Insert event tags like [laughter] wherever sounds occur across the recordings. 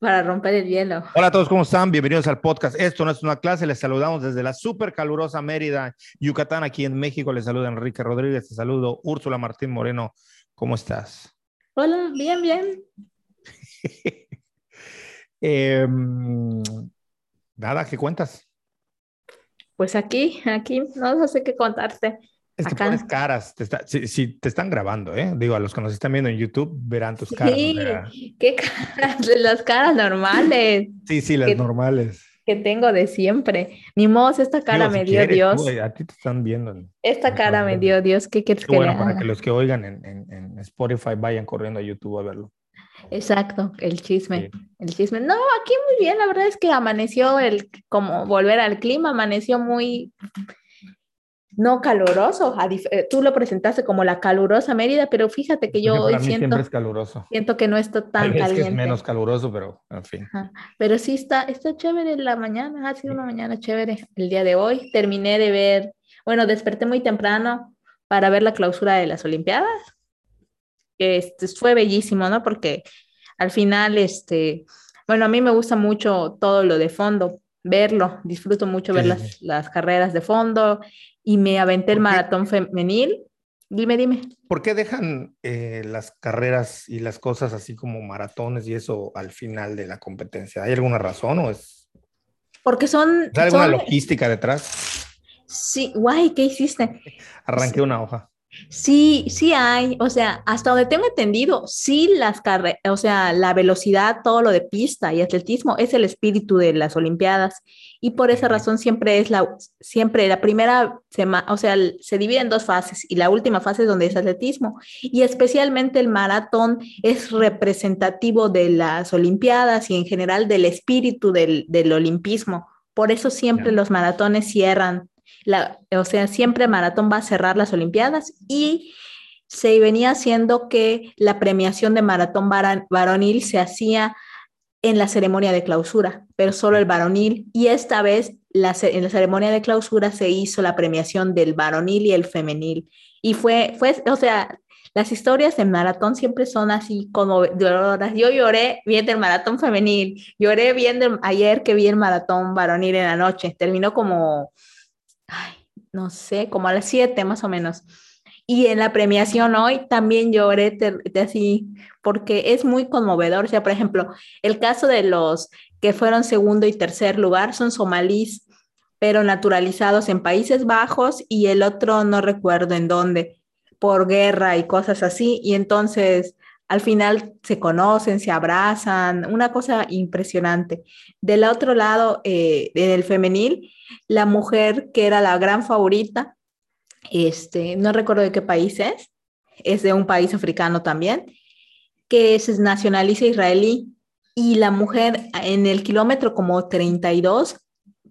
para romper el hielo. Hola a todos, ¿cómo están? Bienvenidos al podcast. Esto no es una clase, les saludamos desde la súper calurosa Mérida, Yucatán, aquí en México. Les saluda Enrique Rodríguez, te saludo Úrsula Martín Moreno. ¿Cómo estás? Hola, bien, bien. [laughs] Em, nada, ¿qué cuentas? Pues aquí, aquí, no sé qué contarte. Es que pones caras, si, te están grabando, ¿eh? Digo, a los que nos están viendo en YouTube verán tus caras. Sí, qué caras, las caras normales. Sí, sí, las normales. Que tengo de siempre. Ni modo, esta cara me dio Dios. a ti te están viendo. Esta cara me dio Dios, ¿qué quieres que Bueno, para que los que oigan en, Spotify vayan corriendo a YouTube a verlo. Exacto, el chisme, el chisme. No, aquí muy bien, la verdad es que amaneció el, como volver al clima, amaneció muy no caluroso. Eh, tú lo presentaste como la calurosa Mérida, pero fíjate que yo hoy siento, es caluroso. siento que no está tan caliente. Es, que es menos caluroso, pero en fin. Pero sí está, está chévere la mañana, ha sido una mañana chévere el día de hoy. Terminé de ver, bueno, desperté muy temprano para ver la clausura de las Olimpiadas. Este, fue bellísimo, ¿no? Porque al final, este, bueno, a mí me gusta mucho todo lo de fondo, verlo, disfruto mucho ver las, las, carreras de fondo y me aventé el maratón femenil. Dime, dime. ¿Por qué dejan eh, las carreras y las cosas así como maratones y eso al final de la competencia? ¿Hay alguna razón o es...? Porque son... ¿Hay alguna logística detrás? Sí, guay, ¿qué hiciste? Arranqué una hoja. Sí, sí hay, o sea, hasta donde tengo entendido, sí las carreras, o sea, la velocidad, todo lo de pista y atletismo es el espíritu de las Olimpiadas y por esa razón siempre es la, siempre la primera semana, o sea, se divide en dos fases y la última fase es donde es atletismo y especialmente el maratón es representativo de las Olimpiadas y en general del espíritu del, del olimpismo. Por eso siempre los maratones cierran o sea, siempre maratón va a cerrar las Olimpiadas y se venía haciendo que la premiación de maratón varonil se hacía en la ceremonia de clausura, pero solo el varonil. Y esta vez en la ceremonia de clausura se hizo la premiación del varonil y el femenil. Y fue, fue o sea, las historias de maratón siempre son así como Yo lloré viendo el maratón femenil, lloré viendo ayer que vi el maratón varonil en la noche. Terminó como no sé, como a las 7 más o menos. Y en la premiación hoy también lloré así, porque es muy conmovedor. O sea, por ejemplo, el caso de los que fueron segundo y tercer lugar son somalíes, pero naturalizados en Países Bajos y el otro no recuerdo en dónde, por guerra y cosas así. Y entonces al final se conocen, se abrazan, una cosa impresionante. Del otro lado, eh, en el femenil, la mujer que era la gran favorita, este, no recuerdo de qué país es, es de un país africano también, que es nacionaliza israelí, y la mujer en el kilómetro como 32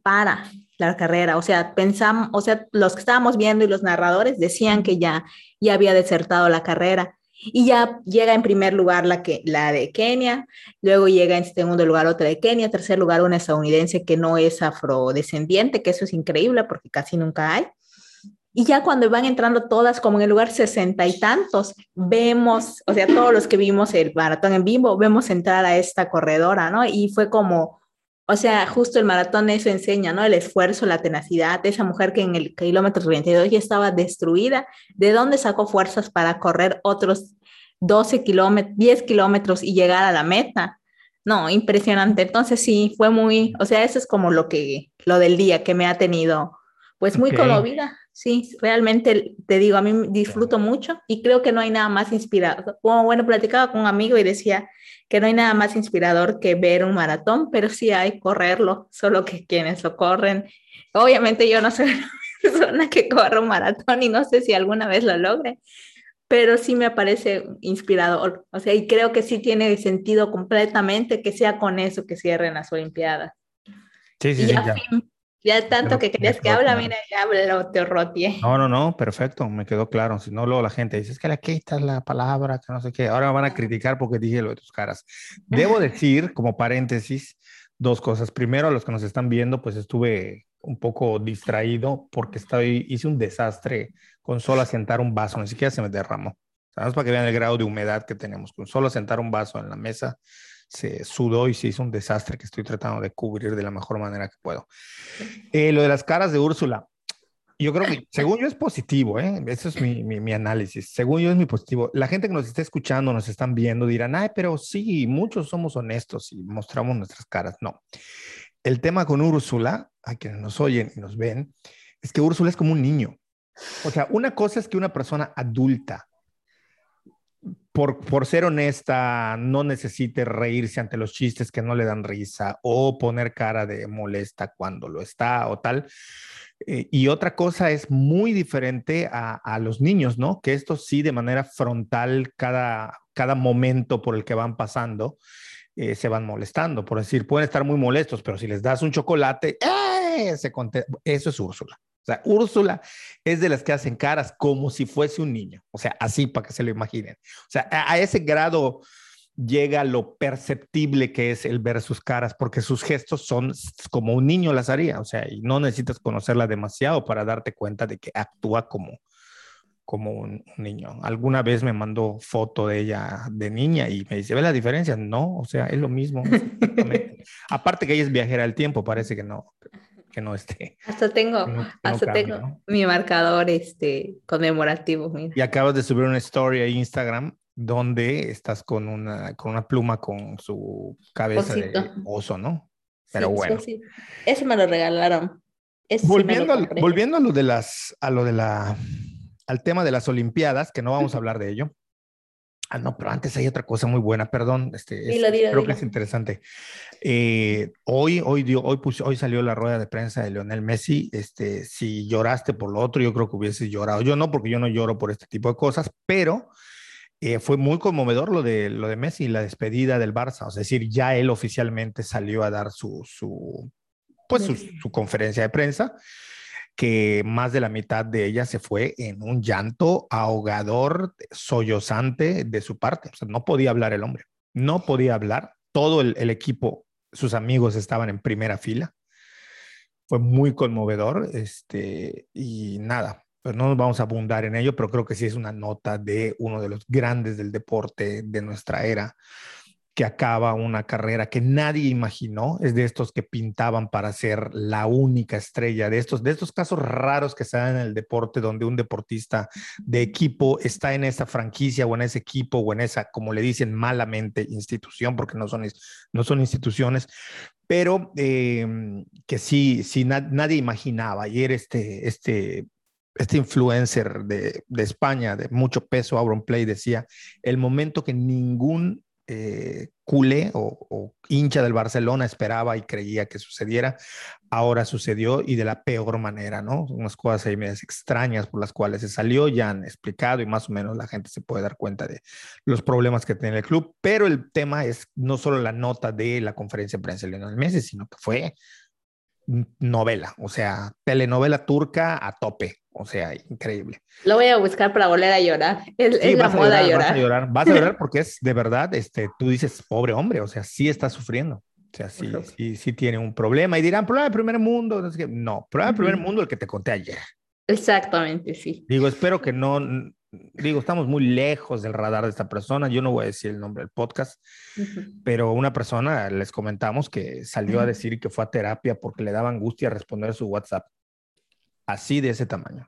para la carrera, o sea, pensamos, o sea, los que estábamos viendo y los narradores decían que ya, ya había desertado la carrera y ya llega en primer lugar la, que, la de Kenia, luego llega en segundo lugar otra de Kenia, tercer lugar una estadounidense que no es afrodescendiente, que eso es increíble porque casi nunca hay. Y ya cuando van entrando todas como en el lugar sesenta y tantos, vemos, o sea, todos los que vimos el maratón en vivo, vemos entrar a esta corredora, ¿no? Y fue como, o sea, justo el maratón eso enseña, ¿no? El esfuerzo, la tenacidad, esa mujer que en el kilómetro 32 ya estaba destruida, ¿de dónde sacó fuerzas para correr otros 12 kilómetros, 10 kilómetros y llegar a la meta? No, impresionante. Entonces sí, fue muy, o sea, eso es como lo que, lo del día que me ha tenido, pues muy conmovida. Sí, realmente te digo, a mí disfruto mucho y creo que no hay nada más inspirador. Como bueno, platicaba con un amigo y decía, que no hay nada más inspirador que ver un maratón, pero sí hay correrlo, solo que quienes lo corren. Obviamente yo no soy una [laughs] persona que corre un maratón y no sé si alguna vez lo logre, pero sí me parece inspirador. O sea, y creo que sí tiene sentido completamente que sea con eso que cierren las Olimpiadas. Sí, sí, sí. Ya. Ya tanto que querías que habla, mira, ya hablo, te rotie. No, no, no, perfecto, me quedó claro. Si no, luego la gente dice, es que aquí está la palabra, que no sé qué. Ahora me van a criticar porque dije lo de tus caras. [laughs] Debo decir, como paréntesis, dos cosas. Primero, a los que nos están viendo, pues estuve un poco distraído porque estoy, hice un desastre con solo asentar un vaso, ni siquiera se me derramó. Sabes para que vean el grado de humedad que tenemos. Con solo sentar un vaso en la mesa, se sudó y se hizo un desastre que estoy tratando de cubrir de la mejor manera que puedo. Eh, lo de las caras de Úrsula, yo creo que [laughs] según yo es positivo, ¿eh? Eso es mi, mi, mi, análisis. Según yo es muy positivo. La gente que nos está escuchando, nos están viendo, dirán, ay, pero sí, muchos somos honestos y mostramos nuestras caras. No. El tema con Úrsula, a quienes nos oyen y nos ven, es que Úrsula es como un niño. O sea, una cosa es que una persona adulta, por, por, ser honesta, no necesite reírse ante los chistes que no le dan risa o poner cara de molesta cuando lo está o tal. Eh, y otra cosa es muy diferente a, a, los niños, ¿no? Que esto sí de manera frontal, cada, cada momento por el que van pasando, eh, se van molestando. Por decir, pueden estar muy molestos, pero si les das un chocolate, ¡eh! Se eso es Úrsula. O sea, Úrsula es de las que hacen caras como si fuese un niño. O sea, así para que se lo imaginen. O sea, a, a ese grado llega lo perceptible que es el ver sus caras, porque sus gestos son como un niño las haría, o sea, y no necesitas conocerla demasiado para darte cuenta de que actúa como, como un, niño. Alguna vez me mandó foto de ella de niña y me dice, ¿ve la diferencia? No, o sea, es lo mismo. [laughs] Aparte que ella es viajera del tiempo, parece que no, que no esté. Hasta tengo, no, hasta tengo ¿no? mi marcador este, conmemorativo. Mira. Y acabas de subir una story a Instagram donde estás con una, con una pluma con su cabeza Osito. de oso, ¿no? Pero sí, bueno. Sí, sí. Eso me lo regalaron. Volviendo, lo volviendo a lo de las, a lo de la, al tema de las Olimpiadas, que no vamos a hablar de ello. Ah, no, pero antes hay otra cosa muy buena, perdón, este, dilo, dilo, creo dilo. que es interesante. Eh, hoy, hoy, dio, hoy, puse, hoy salió la rueda de prensa de Lionel Messi. Este, si lloraste por lo otro, yo creo que hubiese llorado. Yo no, porque yo no lloro por este tipo de cosas, pero eh, fue muy conmovedor lo de, lo de Messi, la despedida del Barça. O sea, es decir, ya él oficialmente salió a dar su, su pues, su, su, conferencia de prensa, que más de la mitad de ella se fue en un llanto ahogador, sollozante de su parte. O sea, no podía hablar el hombre, no podía hablar. Todo el, el equipo, sus amigos estaban en primera fila. Fue muy conmovedor, este, y nada, pero no nos vamos a abundar en ello, pero creo que sí es una nota de uno de los grandes del deporte de nuestra era, que acaba una carrera que nadie imaginó, es de estos que pintaban para ser la única estrella, de estos, de estos casos raros que se dan en el deporte, donde un deportista de equipo está en esa franquicia o en ese equipo o en esa, como le dicen malamente, institución, porque no son, no son instituciones, pero eh, que sí, sí na nadie imaginaba. Ayer este, este este influencer de, de, España de mucho peso, Auron Play, decía, el momento que ningún eh, o, hincha del Barcelona esperaba y creía que sucediera, ahora sucedió y de la peor manera, ¿no? Unas cosas ahí medias extrañas por las cuales se salió, ya han explicado y más o menos la gente se puede dar cuenta de los problemas que tiene el club, pero el tema es no solo la nota de la conferencia de prensa de Lionel Messi, sino que fue novela, o sea, telenovela turca a tope, o sea, increíble. Lo voy a buscar para volver a llorar. Es, sí, es la moda llorar, llorar. Vas a llorar, vas a llorar porque es de verdad, este, tú dices, pobre hombre, o sea, sí está sufriendo. O sea, sí, sí, sí tiene un problema. Y dirán, problema de primer mundo. No, no problema de primer mundo el que te conté ayer. Exactamente, sí. Digo, espero que no, digo, estamos muy lejos del radar de esta persona. Yo no voy a decir el nombre del podcast, uh -huh. pero una persona les comentamos que salió uh -huh. a decir que fue a terapia porque le daba angustia responder su WhatsApp. Así de ese tamaño.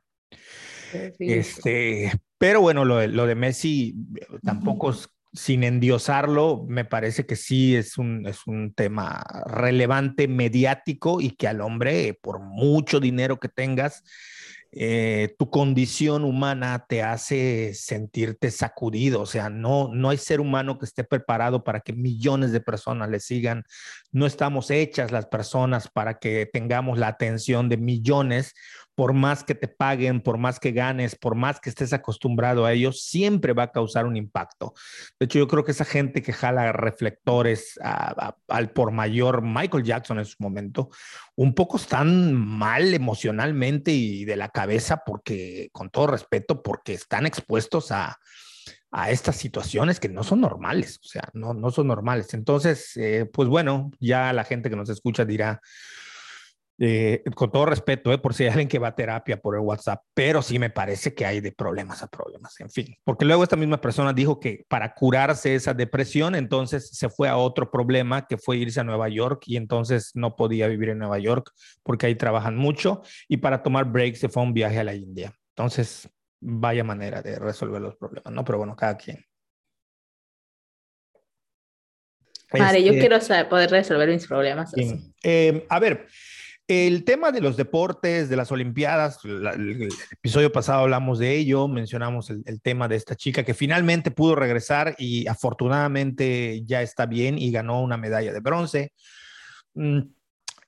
Sí. Este, pero bueno, lo de, lo de Messi tampoco uh -huh. sin endiosarlo, me parece que sí es un, es un tema relevante, mediático y que al hombre, por mucho dinero que tengas, eh, tu condición humana te hace sentirte sacudido, o sea, no, no hay ser humano que esté preparado para que millones de personas le sigan, no estamos hechas las personas para que tengamos la atención de millones, por más que te paguen, por más que ganes, por más que estés acostumbrado a ellos, siempre va a causar un impacto. De hecho, yo creo que esa gente que jala reflectores a, a, al por mayor Michael Jackson en su momento, un poco están mal emocionalmente y de la cabeza porque, con todo respeto, porque están expuestos a, a estas situaciones que no son normales, o sea, no, no son normales. Entonces, eh, pues bueno, ya la gente que nos escucha dirá, Eh, con todo respeto, eh, por si hay alguien que va a terapia por el WhatsApp, pero sí me parece que hay de problemas a problemas, en fin, porque luego esta misma persona dijo que para curarse esa depresión, entonces se fue a otro problema que fue irse a Nueva York y entonces no podía vivir en Nueva York porque ahí trabajan mucho y para tomar breaks se fue a un viaje a la India. Entonces, vaya manera de resolver los problemas, ¿no? Pero bueno, cada quien. Vale, yo este quiero poder resolver mis problemas. Eh, a ver, el tema de los deportes, de las Olimpiadas, el, episodio pasado hablamos de ello, mencionamos el, tema de esta chica que finalmente pudo regresar y afortunadamente ya está bien y ganó una medalla de bronce. Mm,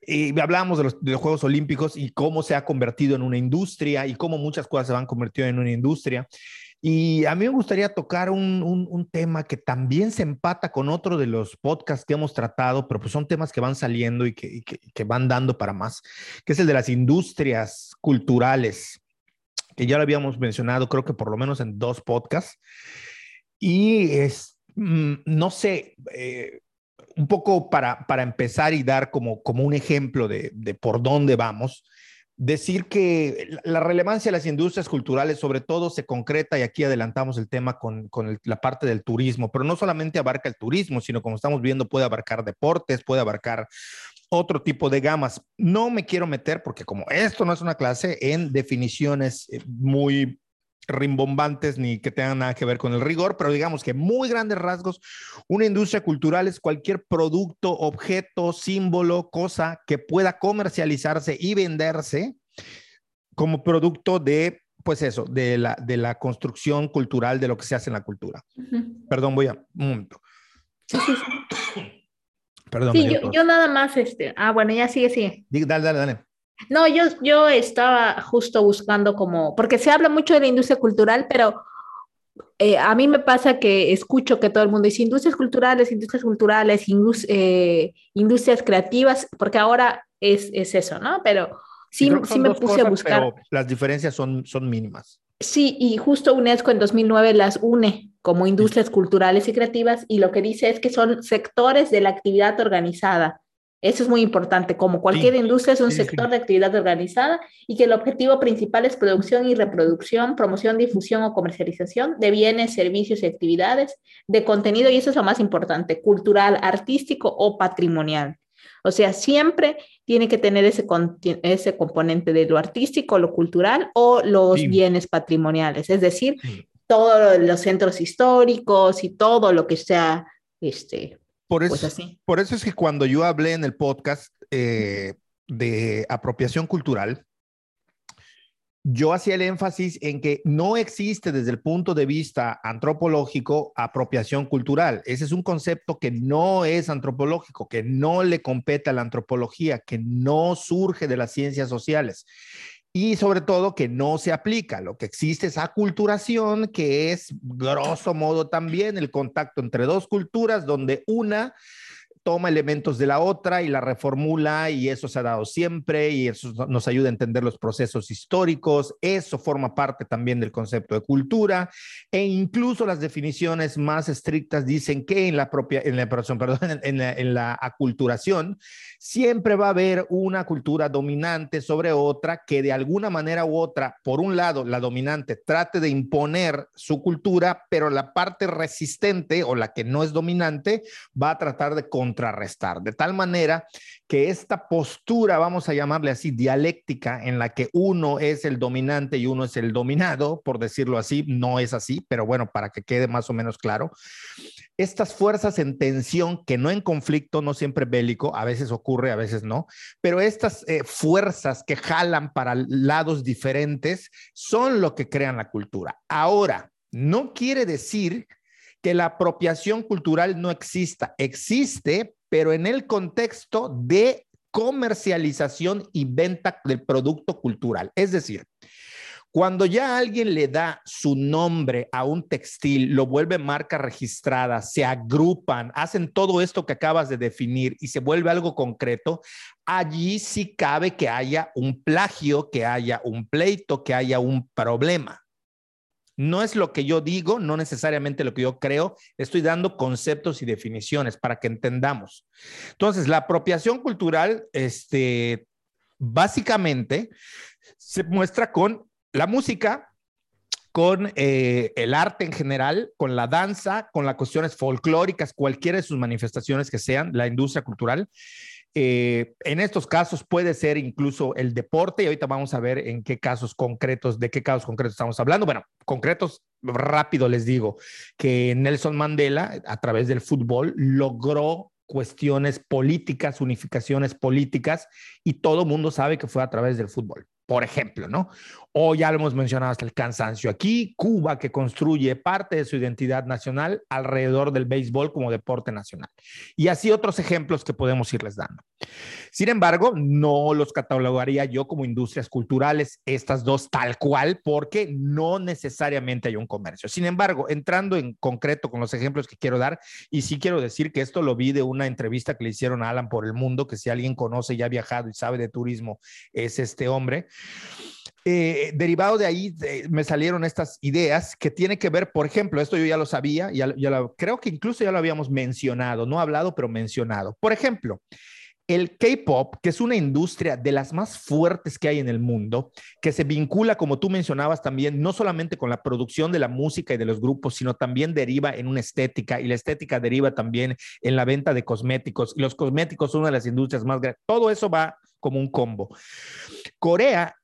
y hablamos de los, de los, Juegos Olímpicos y cómo se ha convertido en una industria y cómo muchas cosas se van convertido en una industria. Y a mí me gustaría tocar un, un, tema que también se empata con otro de los podcasts que hemos tratado, pero pues son temas que van saliendo y que, que, van dando para más, que es el de las industrias culturales, que ya lo habíamos mencionado, creo que por lo menos en dos podcasts. Y es, mm, no sé, eh, un poco para, para empezar y dar como, como un ejemplo de, de por dónde vamos decir que la relevancia de las industrias culturales sobre todo se concreta, y aquí adelantamos el tema con, la parte del turismo, pero no solamente abarca el turismo, sino como estamos viendo puede abarcar deportes, puede abarcar otro tipo de gamas. No me quiero meter, porque como esto no es una clase, en definiciones eh, muy rimbombantes ni que tengan nada que ver con el rigor, pero digamos que muy grandes rasgos, una industria cultural es cualquier producto, objeto, símbolo, cosa que pueda comercializarse y venderse como producto de, pues eso, de la, de la construcción cultural de lo que se hace en la cultura. Perdón, voy a un momento. Perdón. Sí, yo, yo, nada más, este, ah, bueno, ya sigue, sigue. Dale, dale, dale. No, yo, yo estaba justo buscando como, porque se habla mucho de la industria cultural, pero eh, a mí me pasa que escucho que todo el mundo dice industrias culturales, industrias culturales, eh, industrias creativas, porque ahora es, es eso, ¿no? Pero sí, sí me puse a buscar. las diferencias son, son mínimas. Sí, y justo UNESCO en 2009 las une como industrias culturales y creativas y lo que dice es que son sectores de la actividad organizada eso es muy importante. Como cualquier industria, es un sector de actividad organizada y que el objetivo principal es producción y reproducción, promoción, difusión o comercialización de bienes, servicios y actividades de contenido, y eso es lo más importante, cultural, artístico o patrimonial. O sea, siempre tiene que tener ese, ese componente de lo artístico, lo cultural o los bienes patrimoniales, es decir, todos los centros históricos y todo lo que sea este, por pues eso, por eso es que cuando yo hablé en el podcast eh, de apropiación cultural, yo hacía el énfasis en que no existe desde el punto de vista antropológico apropiación cultural. Ese es un concepto que no es antropológico, que no le compete a la antropología, que no surge de las ciencias sociales y sobre todo que no se aplica. Lo que existe es aculturación, que es grosso modo también el contacto entre dos culturas donde una toma elementos de la otra y la reformula y eso se ha dado siempre y eso nos ayuda a entender los procesos históricos. Eso forma parte también del concepto de cultura e incluso las definiciones más estrictas dicen que en la propia, en la, [laughs] aculturación siempre va a haber una cultura dominante sobre otra que de alguna manera u otra, por un lado, la dominante trate de imponer su cultura, pero la parte resistente o la que no es dominante va a tratar de contrarrestar, de tal manera que esta postura, vamos a llamarle así, dialéctica, en la que uno es el dominante y uno es el dominado, por decirlo así, no es así, pero bueno, para que quede más o menos claro, estas fuerzas en tensión, que no en conflicto, no siempre bélico, a veces ocurre, a veces no, pero estas eh, fuerzas que jalan para lados diferentes son lo que crean la cultura. Ahora, no quiere decir que la apropiación cultural no exista. Existe, pero en el contexto de comercialización y venta del producto cultural. Es decir, cuando ya alguien le da su nombre a un textil, lo vuelve marca registrada, se agrupan, hacen todo esto que acabas de definir y se vuelve algo concreto, allí sí cabe que haya un plagio, que haya un pleito, que haya un problema. No es lo que yo digo, no necesariamente lo que yo creo, estoy dando conceptos y definiciones para que entendamos. Entonces, la apropiación cultural, este, básicamente se muestra con la música, con eh, el arte en general, con la danza, con las cuestiones folclóricas, cualquiera de sus manifestaciones que sean, la industria cultural. Eh, en estos casos puede ser incluso el deporte y ahorita vamos a ver en qué casos concretos, de qué casos concretos estamos hablando. Bueno, concretos, rápido les digo, que Nelson Mandela a través del fútbol logró cuestiones políticas, unificaciones políticas y todo mundo sabe que fue a través del fútbol por ejemplo, ¿no? O ya lo hemos mencionado hasta el cansancio aquí, Cuba que construye parte de su identidad nacional alrededor del béisbol como deporte nacional. Y así otros ejemplos que podemos irles dando. Sin embargo, no los catalogaría yo como industrias culturales, estas dos tal cual, porque no necesariamente hay un comercio. Sin embargo, entrando en concreto con los ejemplos que quiero dar, y sí quiero decir que esto lo vi de una entrevista que le hicieron a Alan por el mundo, que si alguien conoce y ha viajado y sabe de turismo, es este hombre. Eh, derivado de ahí me salieron estas ideas que tiene que ver, por ejemplo, esto yo ya lo sabía, ya, ya creo que incluso ya lo habíamos mencionado, no hablado, pero mencionado. Por ejemplo, el K-Pop, que es una industria de las más fuertes que hay en el mundo, que se vincula, como tú mencionabas también, no solamente con la producción de la música y de los grupos, sino también deriva en una estética y la estética deriva también en la venta de cosméticos. Y los cosméticos son una de las industrias más grandes. Todo eso va como un combo. Corea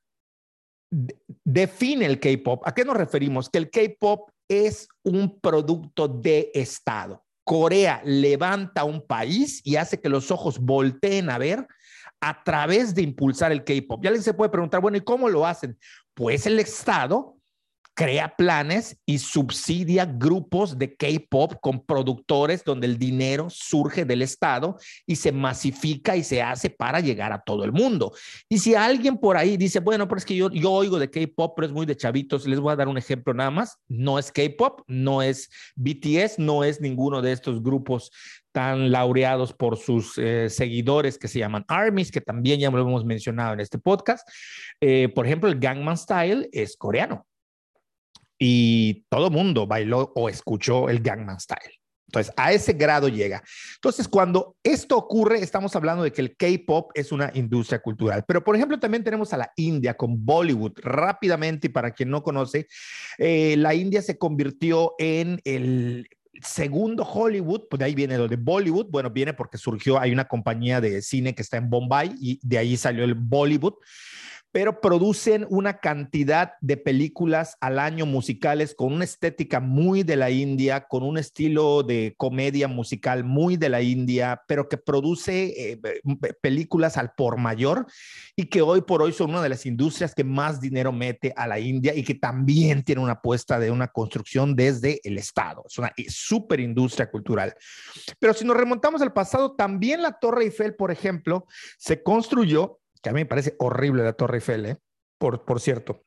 define el K-Pop. ¿A qué nos referimos? Que el K-Pop es un producto de Estado. Corea levanta un país y hace que los ojos volteen a ver a través de impulsar el K-Pop. Ya alguien se puede preguntar, bueno, ¿y cómo lo hacen? Pues el Estado crea planes y subsidia grupos de K-pop con productores donde el dinero surge del Estado y se masifica y se hace para llegar a todo el mundo. Y si alguien por ahí dice, bueno, pero es que yo, yo oigo de K-pop, pero es muy de chavitos, les voy a dar un ejemplo nada más. No es K-pop, no es BTS, no es ninguno de estos grupos tan laureados por sus eh, seguidores que se llaman ARMYs, que también ya lo hemos mencionado en este podcast. Eh, por ejemplo, el Gangman Style es coreano y todo mundo bailó o escuchó el Gangnam Style. Entonces, a ese grado llega. Entonces, cuando esto ocurre, estamos hablando de que el K-pop es una industria cultural. Pero, por ejemplo, también tenemos a la India con Bollywood. Rápidamente, y para quien no conoce, eh, la India se convirtió en el segundo Hollywood, pues de ahí viene lo de Bollywood. Bueno, viene porque surgió, hay una compañía de cine que está en Bombay y de ahí salió el Bollywood pero producen una cantidad de películas al año musicales con una estética muy de la India, con un estilo de comedia musical muy de la India, pero que produce eh, películas al por mayor y que hoy por hoy son una de las industrias que más dinero mete a la India y que también tiene una apuesta de una construcción desde el Estado. Es una súper industria cultural. Pero si nos remontamos al pasado, también la Torre Eiffel, por ejemplo, se construyó que a mí me parece horrible la Torre Eiffel, ¿eh? por, por cierto.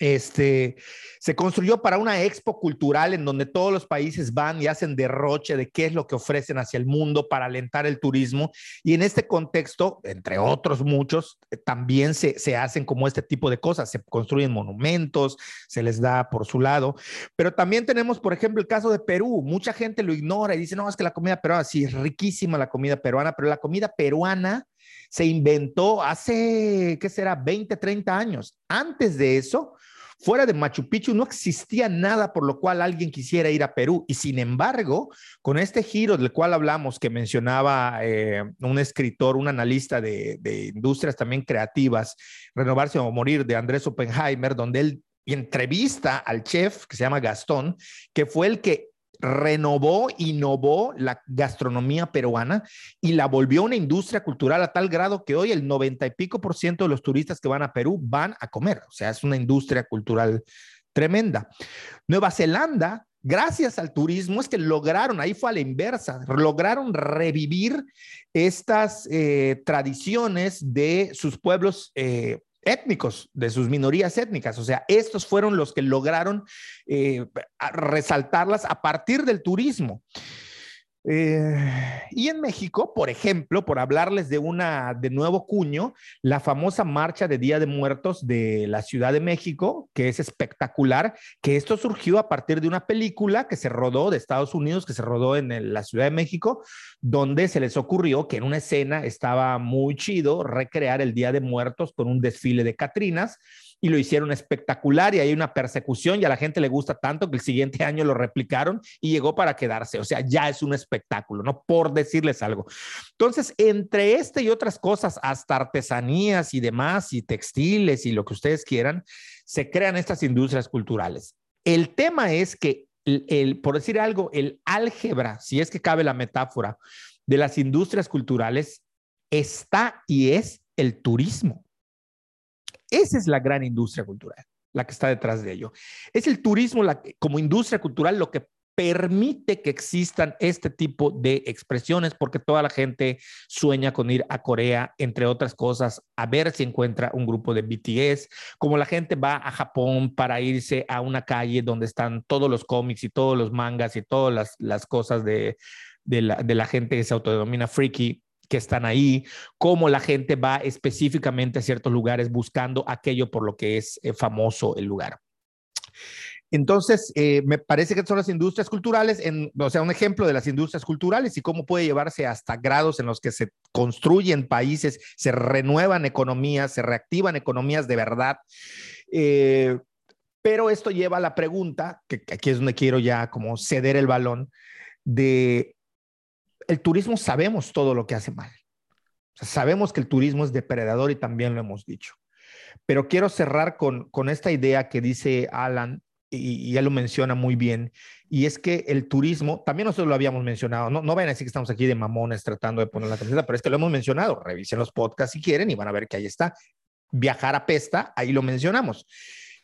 Este, se construyó para una expo cultural en donde todos los países van y hacen derroche de qué es lo que ofrecen hacia el mundo para alentar el turismo. Y en este contexto, entre otros muchos, eh, también se, se hacen como este tipo de cosas. Se construyen monumentos, se les da por su lado. Pero también tenemos, por ejemplo, el caso de Perú. Mucha gente lo ignora y dice, no, es que la comida peruana, sí, es riquísima la comida peruana, pero la comida peruana se inventó hace, ¿qué será? 20, 30 años. Antes de eso, fuera de Machu Picchu no existía nada por lo cual alguien quisiera ir a Perú. Y sin embargo, con este giro del cual hablamos, que mencionaba eh, un escritor, un analista de, de industrias también creativas, Renovarse o Morir, de Andrés Oppenheimer, donde él entrevista al chef que se llama Gastón, que fue el que renovó, innovó la gastronomía peruana y la volvió una industria cultural a tal grado que hoy el 90 y pico por ciento de los turistas que van a Perú van a comer. O sea, es una industria cultural tremenda. Nueva Zelanda, gracias al turismo, es que lograron, ahí fue a la inversa, lograron revivir estas eh, tradiciones de sus pueblos eh, étnicos, de sus minorías étnicas. O sea, estos fueron los que lograron eh, resaltarlas a partir del turismo. Eh, y en México, por ejemplo, por hablarles de una de nuevo cuño, la famosa marcha de Día de Muertos de la Ciudad de México, que es espectacular, que esto surgió a partir de una película que se rodó de Estados Unidos, que se rodó en la Ciudad de México, donde se les ocurrió que en una escena estaba muy chido recrear el Día de Muertos con un desfile de Catrinas y lo hicieron espectacular y hay una persecución y a la gente le gusta tanto que el siguiente [laughs] año lo replicaron y llegó para quedarse. O sea, ya es un espectáculo, ¿no? Por decirles algo. Entonces, entre este y otras cosas, hasta artesanías y demás, y textiles y lo que ustedes quieran, se crean estas industrias culturales. El tema es que, el, por decir algo, el álgebra, si es que cabe la metáfora, de las industrias culturales está y es el turismo. Esa es la gran industria cultural, la que está detrás de ello. Es el turismo como industria cultural lo que permite que existan este tipo de expresiones, porque toda la gente sueña con ir a Corea, entre otras cosas, a ver si encuentra un grupo de BTS, como la gente va a Japón para irse a una calle donde están todos los cómics y todos los mangas y todas las, cosas de, la, de la gente que se autodenomina freaky que están ahí, cómo la gente va específicamente a ciertos lugares buscando aquello por lo que es eh, famoso el lugar. Entonces, eh, me parece que son las industrias culturales, en, o sea, un ejemplo de las industrias culturales y cómo puede llevarse hasta grados en los que se construyen países, se renuevan economías, se reactivan economías de verdad. Eh, pero esto lleva a la pregunta, que aquí es donde quiero ya como ceder el balón, de el turismo sabemos todo lo que hace mal. sabemos que el turismo es depredador y también lo hemos dicho. Pero quiero cerrar con, con esta idea que dice Alan y, ya lo menciona muy bien, y es que el turismo, también nosotros lo habíamos mencionado, no, no vayan a decir que estamos aquí de mamones tratando de poner la camiseta, pero es que lo hemos mencionado, revisen los podcasts si quieren y van a ver que ahí está. Viajar a Pesta, ahí lo mencionamos.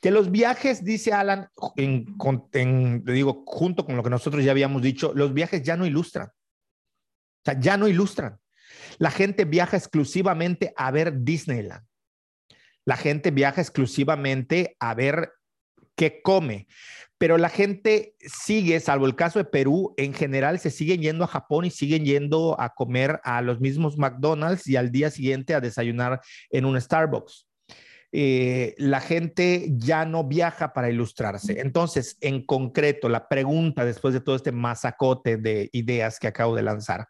Que los viajes, dice Alan, en, digo, junto con lo que nosotros ya habíamos dicho, los viajes ya no ilustran. O sea, ya no ilustran. La gente viaja exclusivamente a ver Disneyland. La gente viaja exclusivamente a ver qué come. Pero la gente sigue, salvo el caso de Perú, en general se siguen yendo a Japón y siguen yendo a comer a los mismos McDonald's y al día siguiente a desayunar en un Starbucks. Eh, la gente ya no viaja para ilustrarse. Entonces, en concreto, la pregunta después de todo este masacote de ideas que acabo de lanzar,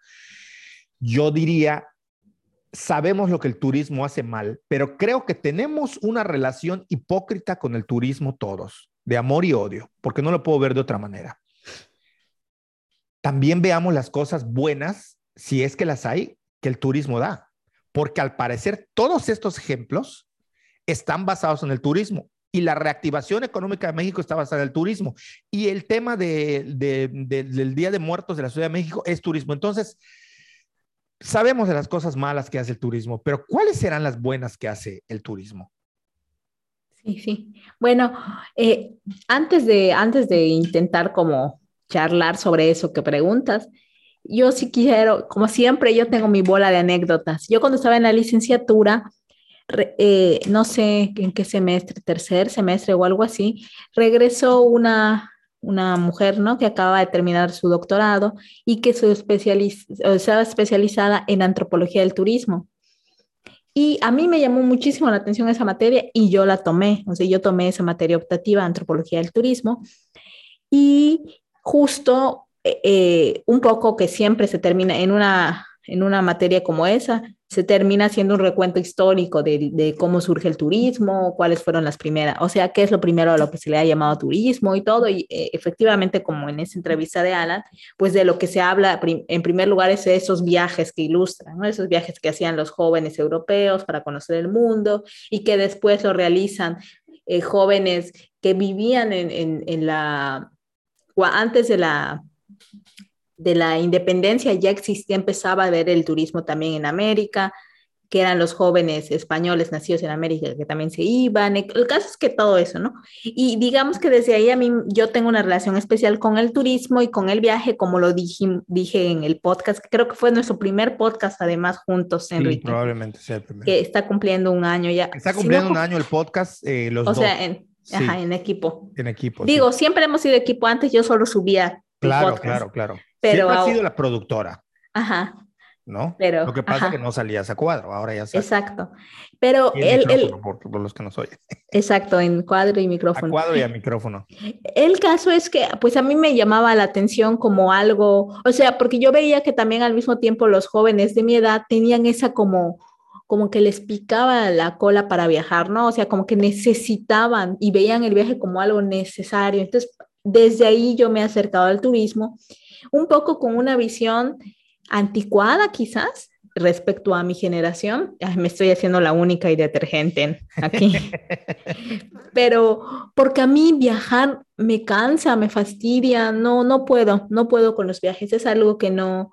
yo diría, sabemos lo que el turismo hace mal, pero creo que tenemos una relación hipócrita con el turismo todos, de amor y odio, porque no lo puedo ver de otra manera. También veamos las cosas buenas, si es que las hay, que el turismo da, porque al parecer todos estos ejemplos están basados en el turismo y la reactivación económica de México está basada en el turismo. Y el tema del Día de Muertos de la Ciudad de México es turismo. Entonces, sabemos de las cosas malas que hace el turismo, pero ¿cuáles serán las buenas que hace el turismo? Sí, sí. Bueno, eh, antes, de, antes de intentar como charlar sobre eso que preguntas, yo sí quiero, como siempre, yo tengo mi bola de anécdotas. Yo cuando estaba en la licenciatura, eh, no sé en qué semestre, tercer semestre o algo así, regresó una, una mujer, ¿no? Que acaba de terminar su doctorado y que su estaba especializada en antropología del turismo. Y a mí me llamó muchísimo la atención esa materia y yo la tomé, o sea, yo tomé esa materia optativa, antropología del turismo. Y justo eh, eh, un poco que siempre se termina en una, en una materia como esa, se termina haciendo un recuento histórico de, cómo surge el turismo, cuáles fueron las primeras, o sea, qué es lo primero a lo que se le ha llamado turismo y todo. Y eh, efectivamente, como en esa entrevista de Alan, pues de lo que se habla en primer lugar es de esos viajes que ilustran, ¿no? esos viajes que hacían los jóvenes europeos para conocer el mundo y que después lo realizan eh, jóvenes que vivían en, la, antes de la de la independencia ya existía, empezaba a ver el turismo también en América, que eran los jóvenes españoles nacidos en América que también se iban. El caso es que todo eso, ¿no? Y digamos que desde ahí a mí yo tengo una relación especial con el turismo y con el viaje, como lo dije, dije en el podcast, creo que fue nuestro primer podcast además juntos, Enrique. probablemente sea el primero. Que está cumpliendo un año ya. Está cumpliendo un año el podcast, eh, los o sea, en, ajá, en equipo. En equipo. Digo, siempre hemos sido equipo antes, yo solo subía Claro, claro, claro. Pero Siempre ha sido la productora. Ajá. ¿no? Pero, Lo que pasa ajá. es que no salías a cuadro, ahora ya sabes. Exacto. Pero Y el, por, por los que nos [laughs] oyen. exacto, en cuadro y A micrófono. cuadro y a micrófono. El caso es que, pues a mí me llamaba la atención como algo, o sea, porque yo veía que también al mismo tiempo los jóvenes de mi edad tenían esa como, como que les picaba la cola para viajar, ¿no? O sea, como que necesitaban y veían el viaje como algo necesario. Entonces, desde ahí yo me he acercado al turismo, un poco con una visión anticuada quizás respecto a mi generación. Ay, me estoy haciendo la única y detergente aquí. [laughs] Pero porque a mí viajar me cansa, me fastidia, no, no puedo, no puedo con los viajes, es algo que no,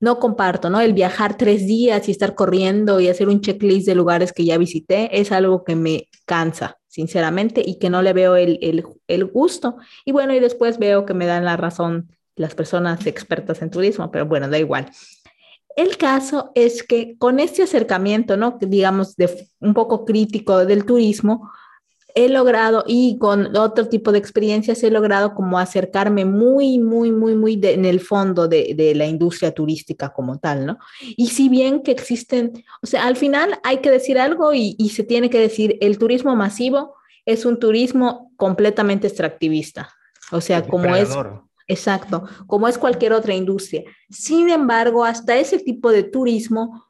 no comparto, ¿no? El viajar tres días y estar corriendo y hacer un checklist de lugares que ya visité es algo que me cansa, sinceramente, y que no le veo el, el, el gusto. Y bueno, y después veo que me dan la razón las personas expertas en turismo, pero bueno, da igual. El caso es que con este acercamiento, ¿no? digamos, de un poco crítico del turismo, he logrado, y con otro tipo de experiencias, he logrado como acercarme muy, muy, muy, muy de, en el fondo de, de, la industria turística como tal, ¿no? Y si bien que existen, o sea, al final hay que decir algo y, y se tiene que decir, el turismo masivo es un turismo completamente extractivista, o sea, como es... Exacto, como es cualquier otra industria. Sin embargo, hasta ese tipo de turismo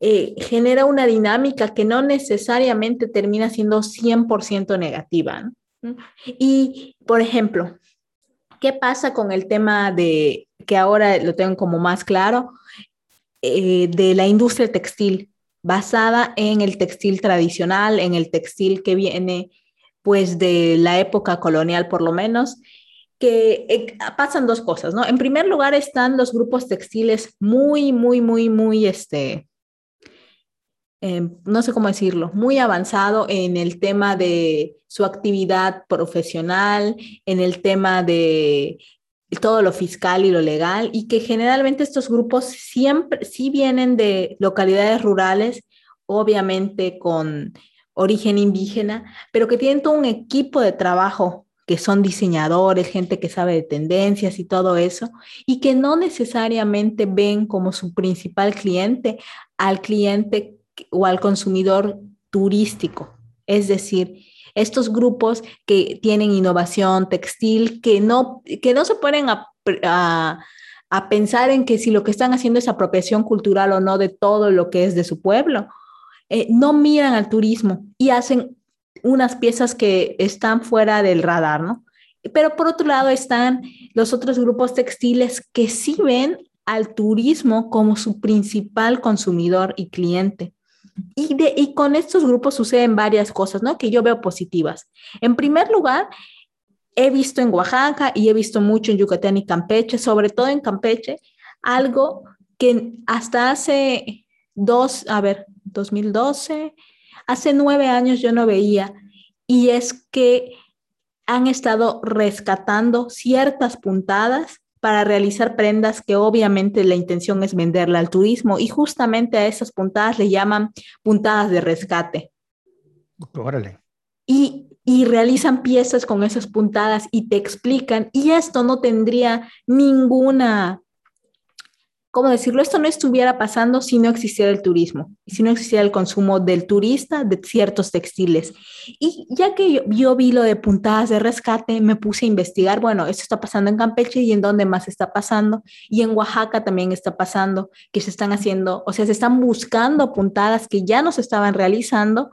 eh, genera una dinámica que no necesariamente termina siendo 100% negativa. ¿no? Y, por ejemplo, ¿qué pasa con el tema de, que ahora lo tengo como más claro, eh, de la industria textil, basada en el textil tradicional, en el textil que viene pues de la época colonial por lo menos, que eh, pasan dos cosas, ¿no? En primer lugar están los grupos textiles muy, muy, muy, muy, este, eh, no sé cómo decirlo, muy avanzado en el tema de su actividad profesional, en el tema de todo lo fiscal y lo legal, y que generalmente estos grupos siempre, sí vienen de localidades rurales, obviamente con origen indígena, pero que tienen todo un equipo de trabajo que son diseñadores, gente que sabe de tendencias y todo eso, y que no necesariamente ven como su principal cliente al cliente o al consumidor turístico. Es decir, estos grupos que tienen innovación textil, que no, que no se ponen a, a, pensar en que si lo que están haciendo es apropiación cultural o no de todo lo que es de su pueblo, eh, no miran al turismo y hacen unas piezas que están fuera del radar, ¿no? Pero por otro lado están los otros grupos textiles que sí ven al turismo como su principal consumidor y cliente. Y, de, y con estos grupos suceden varias cosas, ¿no? Que yo veo positivas. En primer lugar, he visto en Oaxaca y he visto mucho en Yucatán y Campeche, sobre todo en Campeche, algo que hasta hace dos, a ver, 2012, hace nueve años yo no veía, y es que han estado rescatando ciertas puntadas para realizar prendas que obviamente la intención es venderla al turismo y justamente a esas puntadas le llaman puntadas de rescate. Órale. Y, y realizan piezas con esas puntadas y te explican, y esto no tendría ninguna ¿cómo decirlo? Esto no estuviera pasando si no existiera el turismo, si no existiera el consumo del turista de ciertos textiles. Y ya que yo, yo, vi lo de puntadas de rescate, me puse a investigar, bueno, esto está pasando en Campeche y en dónde más está pasando. Y en Oaxaca también está pasando, que se están haciendo, o sea, se están buscando puntadas que ya no se estaban realizando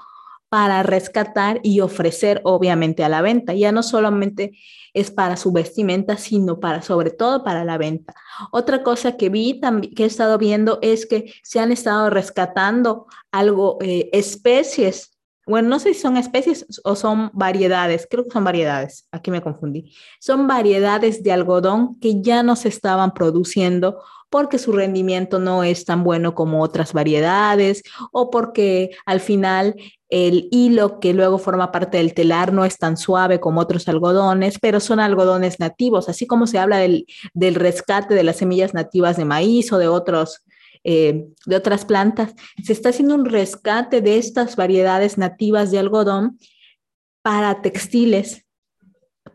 para rescatar y ofrecer obviamente a la venta. Ya no solamente es para su vestimenta, sino para sobre todo para la venta. Otra cosa que vi también que he estado viendo es que se han estado rescatando algo eh, especies. Bueno, no sé si son especies o son variedades, creo que son variedades, aquí me confundí. Son variedades de algodón que ya no se estaban produciendo porque su rendimiento no es tan bueno como otras variedades o porque al final el hilo que luego forma parte del telar no es tan suave como otros algodones, pero son algodones nativos, así como se habla del, del rescate de las semillas nativas de maíz o de otros eh, de otras plantas, se está haciendo un rescate de estas variedades nativas de algodón para textiles,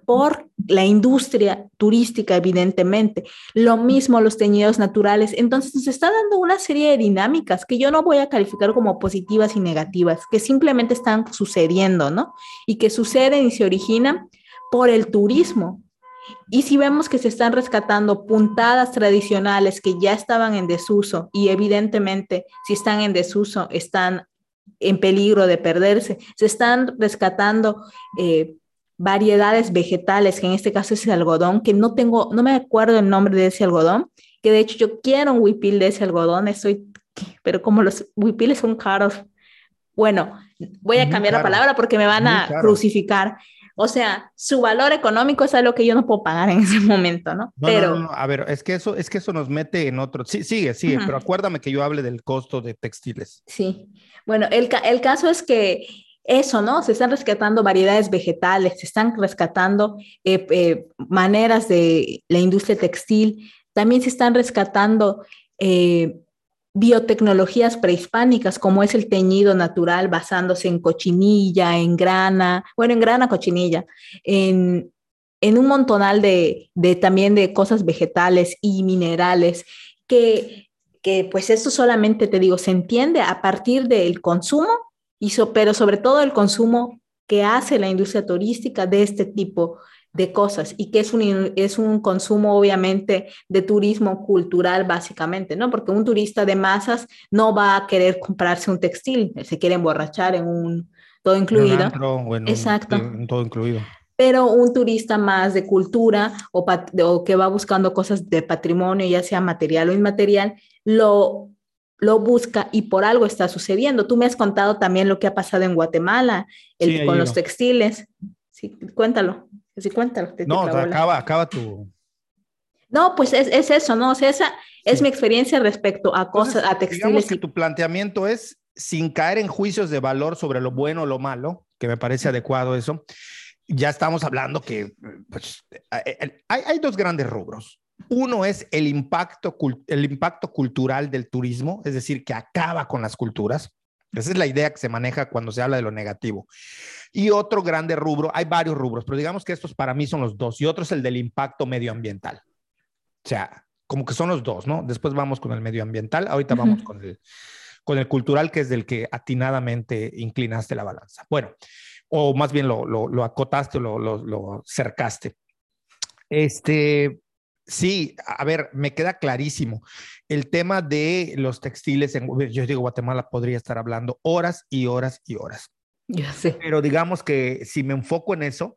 por la industria turística, evidentemente. Lo mismo los teñidos naturales. Entonces nos está dando una serie de dinámicas que yo no voy a calificar como positivas y negativas, que simplemente están sucediendo, ¿no? Y que suceden y se originan por el turismo. Y si vemos que se están rescatando puntadas tradicionales que ya estaban en desuso y evidentemente si están en desuso están en peligro de perderse, se están rescatando eh, variedades vegetales, que en este caso es el algodón, que no tengo, no me acuerdo el nombre de ese algodón, que de hecho yo quiero un huipil de ese algodón, estoy, pero como los huipiles son caros, bueno, voy a cambiar la palabra porque me van a crucificar. O sea, su valor económico es algo que yo no puedo pagar en ese momento, ¿no? no pero no, a ver, es que eso es que eso nos mete en otro. Sí, sigue, sigue, pero acuérdame que yo hable del costo de textiles. Sí. Bueno, el, el caso es que eso, ¿no? Se están rescatando variedades vegetales, se están rescatando eh, eh, maneras de la industria textil, también se están rescatando eh, biotecnologías prehispánicas, como es el teñido natural basándose en cochinilla, en grana, bueno, en grana, cochinilla, en, un montonal de, de, también de cosas vegetales y minerales que, que pues esto solamente, te digo, se entiende a partir del consumo pero sobre todo el consumo que hace la industria turística de este tipo de cosas y que es un, es un consumo obviamente de turismo cultural básicamente, ¿no? Porque un turista de masas no va a querer comprarse un textil, se quiere emborrachar en un todo incluido. Exacto. En todo incluido. Pero un turista más de cultura o, o que va buscando cosas de patrimonio, ya sea material o inmaterial, lo lo busca y por algo está sucediendo. Tú me has contado también lo que ha pasado en Guatemala con los textiles. Sí, cuéntalo. Sí, cuéntalo. no, acaba, acaba tu... No, pues es, es eso, ¿no? O sea, esa es mi experiencia respecto a cosas, a textiles. Digamos que tu planteamiento es, sin caer en juicios de valor sobre lo bueno o lo malo, que me parece adecuado eso, ya estamos hablando que pues, hay, hay dos grandes rubros. Uno es el impacto, el impacto cultural del turismo, es decir, que acaba con las culturas. Esa es la idea que se maneja cuando se habla de lo negativo. Y otro grande rubro, hay varios rubros, pero digamos que estos para mí son los dos. Y otro es el del impacto medioambiental. O sea, como que son los dos, ¿no? Después vamos con el medioambiental, ahorita vamos con el, con el cultural, que es del que atinadamente inclinaste la balanza. Bueno, o más bien lo, lo, lo acotaste, lo, lo cercaste. Este, Sí, a ver, me queda clarísimo. El tema de los textiles, en, yo digo, Guatemala podría estar hablando horas y horas y horas. Ya sé. Pero digamos que si me enfoco en eso,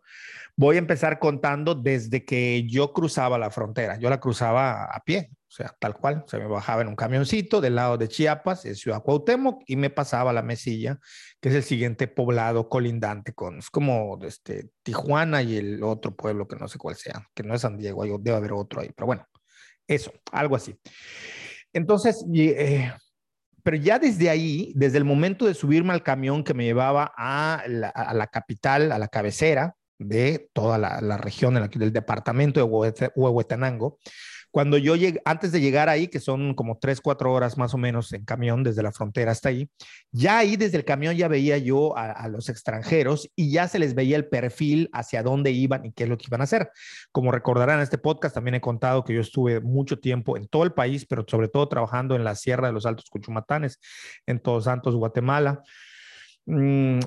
voy a empezar contando desde que yo cruzaba la frontera. Yo la cruzaba a pie, sea, tal cual. Se me bajaba en un camioncito del lado de Chiapas, en Ciudad Cuauhtémoc, y me pasaba a la Mesilla, que es el siguiente poblado colindante con, es como este, Tijuana y el otro pueblo que no sé cuál sea, que no es San Diego, debe haber otro ahí, pero bueno, eso, algo así. Entonces, eh, pero ya desde ahí, desde el momento de subirme al camión que me llevaba a la, a la capital, a la cabecera de toda la, la región del departamento de Huehuetenango, cuando yo llegué, antes de llegar ahí, que son como tres, cuatro horas más o menos en camión desde la frontera hasta ahí, ya ahí desde el camión ya veía yo a, los extranjeros y ya se les veía el perfil hacia dónde iban y qué es lo que iban a hacer. Como recordarán en este podcast, también he contado que yo estuve mucho tiempo en todo el país, pero sobre todo trabajando en la Sierra de los Altos Cuchumatanes, en Todos Santos, Guatemala. Mm,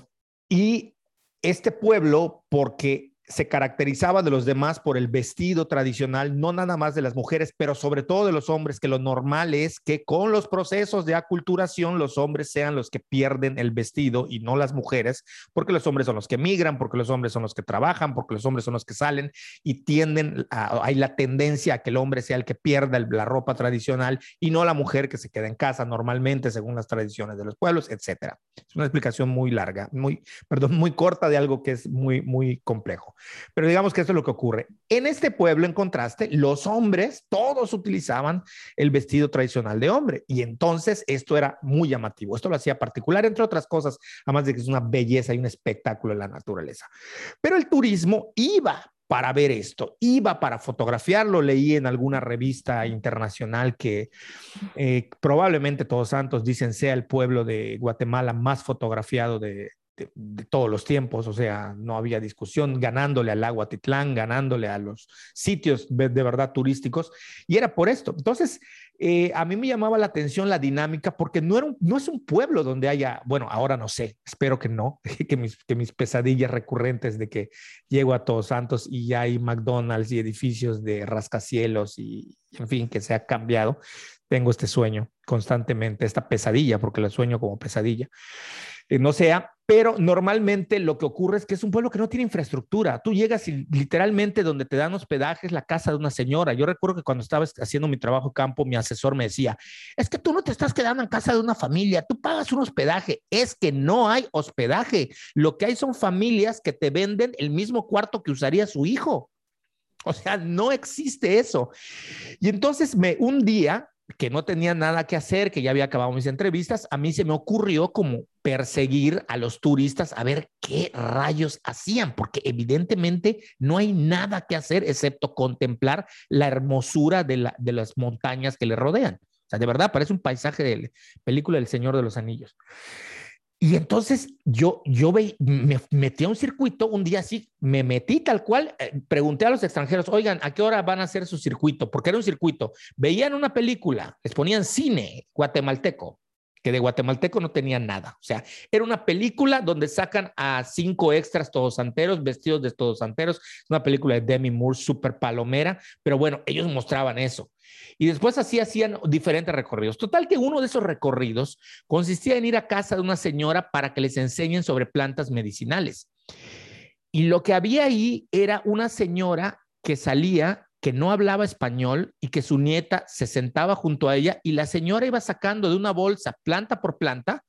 y este pueblo, porque se caracterizaba de los demás por el vestido tradicional, no nada más de las mujeres, pero sobre todo de los hombres, que lo normal es que con los procesos de aculturación los hombres sean los que pierden el vestido y no las mujeres, porque los hombres son los que migran, porque los hombres son los que trabajan, porque los hombres son los que salen y tienden, a, hay la tendencia a que el hombre sea el que pierda la ropa tradicional y no la mujer que se queda en casa normalmente según las tradiciones de los pueblos, etcétera. Es una explicación muy larga, muy, perdón, muy corta de algo que es muy, muy complejo. Pero digamos que esto es lo que ocurre. En este pueblo, en contraste, los hombres, todos utilizaban el vestido tradicional de hombre. Y entonces esto era muy llamativo. Esto lo hacía particular, entre otras cosas, además de que es una belleza y un espectáculo en la naturaleza. Pero el turismo iba para ver esto, iba para fotografiarlo. Leí en alguna revista internacional que eh, probablemente Todos Santos dicen sea el pueblo de Guatemala más fotografiado de, de, todos los tiempos, o sea, no había discusión, ganándole al agua Titlán, ganándole a los sitios de, verdad turísticos, y era por esto. Entonces, eh, a mí me llamaba la atención la dinámica, porque no, era no es un pueblo donde haya, bueno, ahora no sé, espero que no, [laughs] que mis, que mis pesadillas recurrentes de que llego a Todos Santos y ya hay McDonald's y edificios de rascacielos y, en fin, que se ha cambiado. Tengo este sueño constantemente, esta pesadilla, porque la sueño como pesadilla. Eh, no sea, pero normalmente lo que ocurre es que es un pueblo que no tiene infraestructura. Tú llegas y literalmente donde te dan hospedaje es la casa de una señora. Yo recuerdo que cuando estaba haciendo mi trabajo campo, mi asesor me decía, es que tú no te estás quedando en casa de una familia, tú pagas un hospedaje. Es que no hay hospedaje. Lo que hay son familias que te venden el mismo cuarto que usaría su hijo. O sea, no existe eso. Y entonces me un día que no tenía nada que hacer, que ya había acabado mis entrevistas, a mí se me ocurrió como perseguir a los turistas a ver qué rayos hacían, porque evidentemente no hay nada que hacer excepto contemplar la hermosura de, de las montañas que le rodean. O sea, de verdad parece un paisaje de película del Señor de los Anillos. Y entonces yo, yo me metí a un circuito un día así, me metí tal cual, eh, pregunté a los extranjeros, oigan, ¿a qué hora van a hacer su circuito? Porque era un circuito. Veían una película, les ponían cine guatemalteco, que de guatemalteco no tenía nada. O sea, era una película donde sacan a cinco extras todos santeros, vestidos de todos santeros. Una película de Demi Moore, súper palomera, pero bueno, ellos mostraban eso. Y después así hacían diferentes recorridos. Total que uno de esos recorridos consistía en ir a casa de una señora para que les enseñen sobre plantas medicinales. Y lo que había ahí era una señora que salía que no hablaba español y que su nieta se sentaba junto a ella y la señora iba sacando de una bolsa planta por planta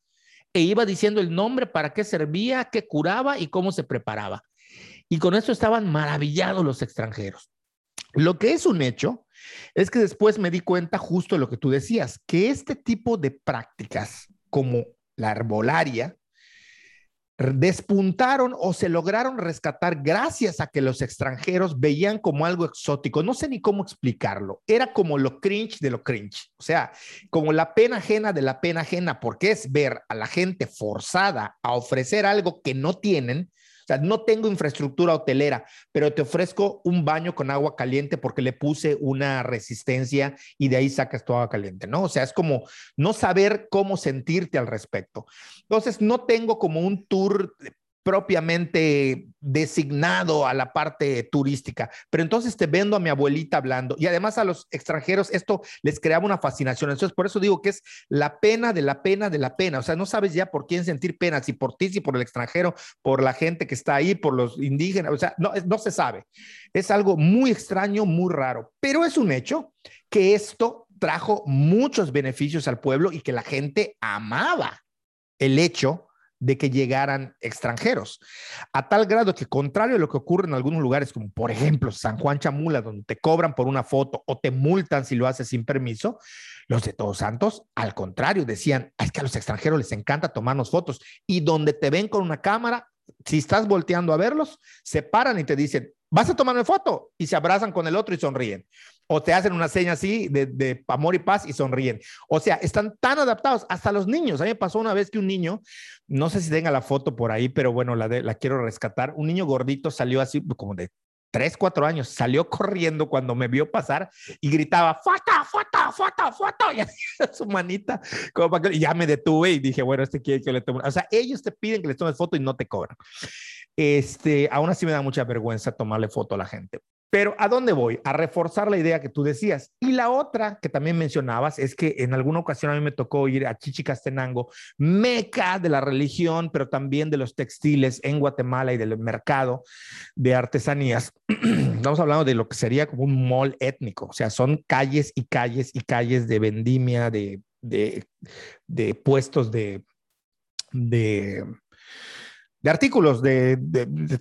e iba diciendo el nombre, para qué servía, qué curaba y cómo se preparaba. Y con eso estaban maravillados los extranjeros. Lo que es un hecho es que después me di cuenta justo lo que tú decías, que este tipo de prácticas como la arbolaria despuntaron o se lograron rescatar gracias a que los extranjeros veían como algo exótico. No sé ni cómo explicarlo. Era como lo cringe de lo cringe. O sea, como la pena ajena de la pena ajena, porque es ver a la gente forzada a ofrecer algo que no tienen sea, no tengo infraestructura hotelera, pero te ofrezco un baño con agua caliente porque le puse una resistencia y de ahí sacas tu agua caliente, ¿no? O sea, es como no saber cómo sentirte al respecto. Entonces, no tengo como un tour propiamente designado a la parte turística, pero entonces te vendo a mi abuelita hablando y además a los extranjeros esto les creaba una fascinación. Entonces, por eso digo que es la pena de la pena de la pena. O sea, no sabes ya por quién sentir pena, si por ti, si por el extranjero, por la gente que está ahí, por los indígenas. O sea, no, no se sabe. Es algo muy extraño, muy raro, pero es un hecho que esto trajo muchos beneficios al pueblo y que la gente amaba el hecho de que llegaran extranjeros, a tal grado que contrario a lo que ocurre en algunos lugares, como por ejemplo San Juan Chamula, donde te cobran por una foto o te multan si lo haces sin permiso, los de Todos Santos, al contrario, decían, es que a los extranjeros les encanta tomarnos fotos y donde te ven con una cámara, si estás volteando a verlos, se paran y te dicen, vas a tomarme foto y se abrazan con el otro y sonríen o te hacen una seña así de, amor y paz y sonríen. O sea, están tan adaptados, hasta los niños. A mí me pasó una vez que un niño, no sé si tenga la foto por ahí, pero bueno, la, la quiero rescatar. Un niño gordito salió así como de tres, cuatro años, salió corriendo cuando me vio pasar y gritaba, foto, foto, foto, foto, [laughs] y hacía su manita, como para que, y ya me detuve y dije, bueno, este quiere que le tome, o sea, ellos te piden que les tomes foto y no te cobran. Este, aún así me da mucha vergüenza tomarle foto a la gente. Pero ¿a dónde voy? A reforzar la idea que tú decías. Y la otra que también mencionabas es que en alguna ocasión a mí me tocó ir a Chichicastenango, meca de la religión, pero también de los textiles en Guatemala y del mercado de artesanías. [clears throat] Estamos hablando de lo que sería como un mall étnico, o sea, son calles y calles y calles de vendimia, de, de, de puestos de, de, de artículos, de,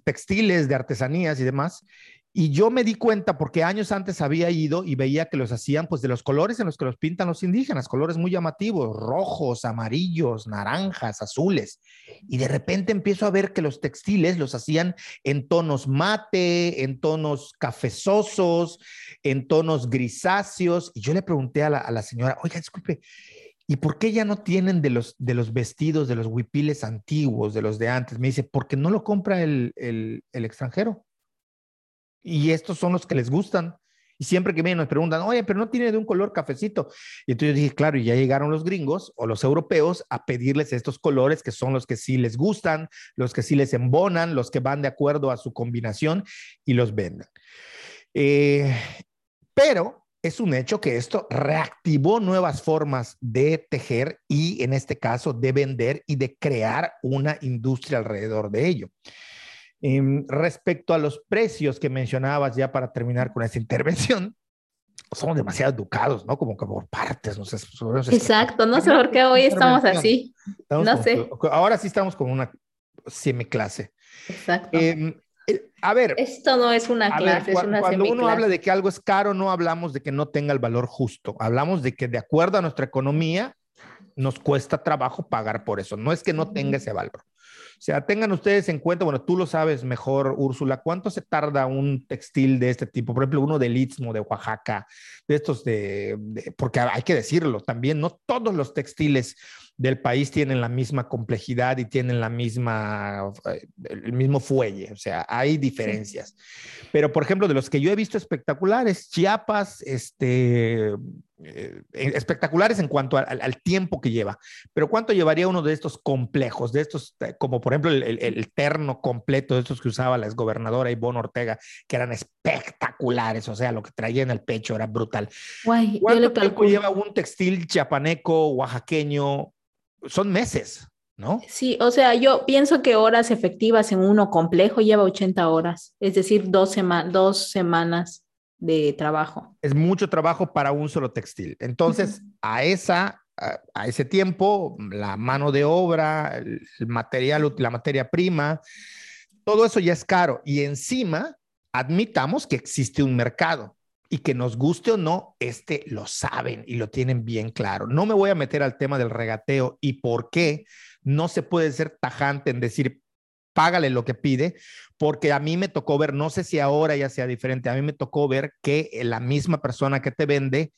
textiles, de artesanías y demás. Y yo me di cuenta porque años antes había ido y veía que los hacían pues de los colores en los que los pintan los indígenas, colores muy llamativos, rojos, amarillos, naranjas, azules. Y de repente empiezo a ver que los textiles los hacían en tonos mate, en tonos cafezosos, en tonos grisáceos. Y yo le pregunté a la, a la señora, oiga, disculpe, ¿y por qué ya no tienen de los, de los vestidos, de los huipiles antiguos, de los de antes? Me dice, porque no lo compra el, el, extranjero. Y estos son los que les gustan. Y siempre que vienen nos preguntan, oye, pero no tiene de un color cafecito. Y entonces yo dije, claro, y ya llegaron los gringos o los europeos a pedirles estos colores que son los que sí les gustan, los que sí les embonan, los que van de acuerdo a su combinación y los venden. Eh, pero es un hecho que esto reactivó nuevas formas de tejer y en este caso de vender y de crear una industria alrededor de ello. Em, respecto a los precios que mencionabas ya para terminar con esta intervención, [laughs] somos demasiado educados, ¿no? Como que por partes, no sé. Exacto, no sé por qué hoy estamos así. no sé. Ahora sí estamos con una semiclase. Exacto. Eh, a ver. Esto no es una clase, es una Cuando uno habla de que algo es caro, no hablamos de que no tenga el valor justo. Hablamos de que de acuerdo a nuestra economía, nos cuesta trabajo pagar por eso. No es que no tenga ese valor. O sea, tengan ustedes en cuenta, bueno, tú lo sabes mejor, Úrsula, ¿cuánto se tarda un textil de este tipo? Por ejemplo, uno del Istmo, de Oaxaca, de estos de, porque hay que decirlo también, no todos los textiles del país tienen la misma complejidad y tienen la misma, eh, el mismo fuelle, o sea, hay diferencias. Pero, por ejemplo, de los que yo he visto espectaculares, Chiapas, este, eh, espectaculares en cuanto al, tiempo que lleva, pero ¿cuánto llevaría uno de estos complejos, de estos, eh, como por ejemplo el, terno completo de estos que usaba la exgobernadora Ivonne Ortega, que eran espectaculares, o sea, lo que traía en el pecho era brutal. ¿Cuánto tiempo lleva un textil chiapaneco, oaxaqueño? Son meses. ¿No? Sí, o sea, yo pienso que horas efectivas en uno complejo lleva 80 horas, es decir, dos, dos semanas de trabajo. Es mucho trabajo para un solo textil. Entonces, a esa a, ese tiempo, la mano de obra, el, material, la materia prima, todo eso ya es caro. Y encima, admitamos que existe un mercado y que nos guste o no, este lo saben y lo tienen bien claro. No me voy a meter al tema del regateo y por qué no se puede ser tajante en decir, págale lo que pide, porque a mí me tocó ver, no sé si ahora ya sea diferente, a mí me tocó ver que la misma persona que te vende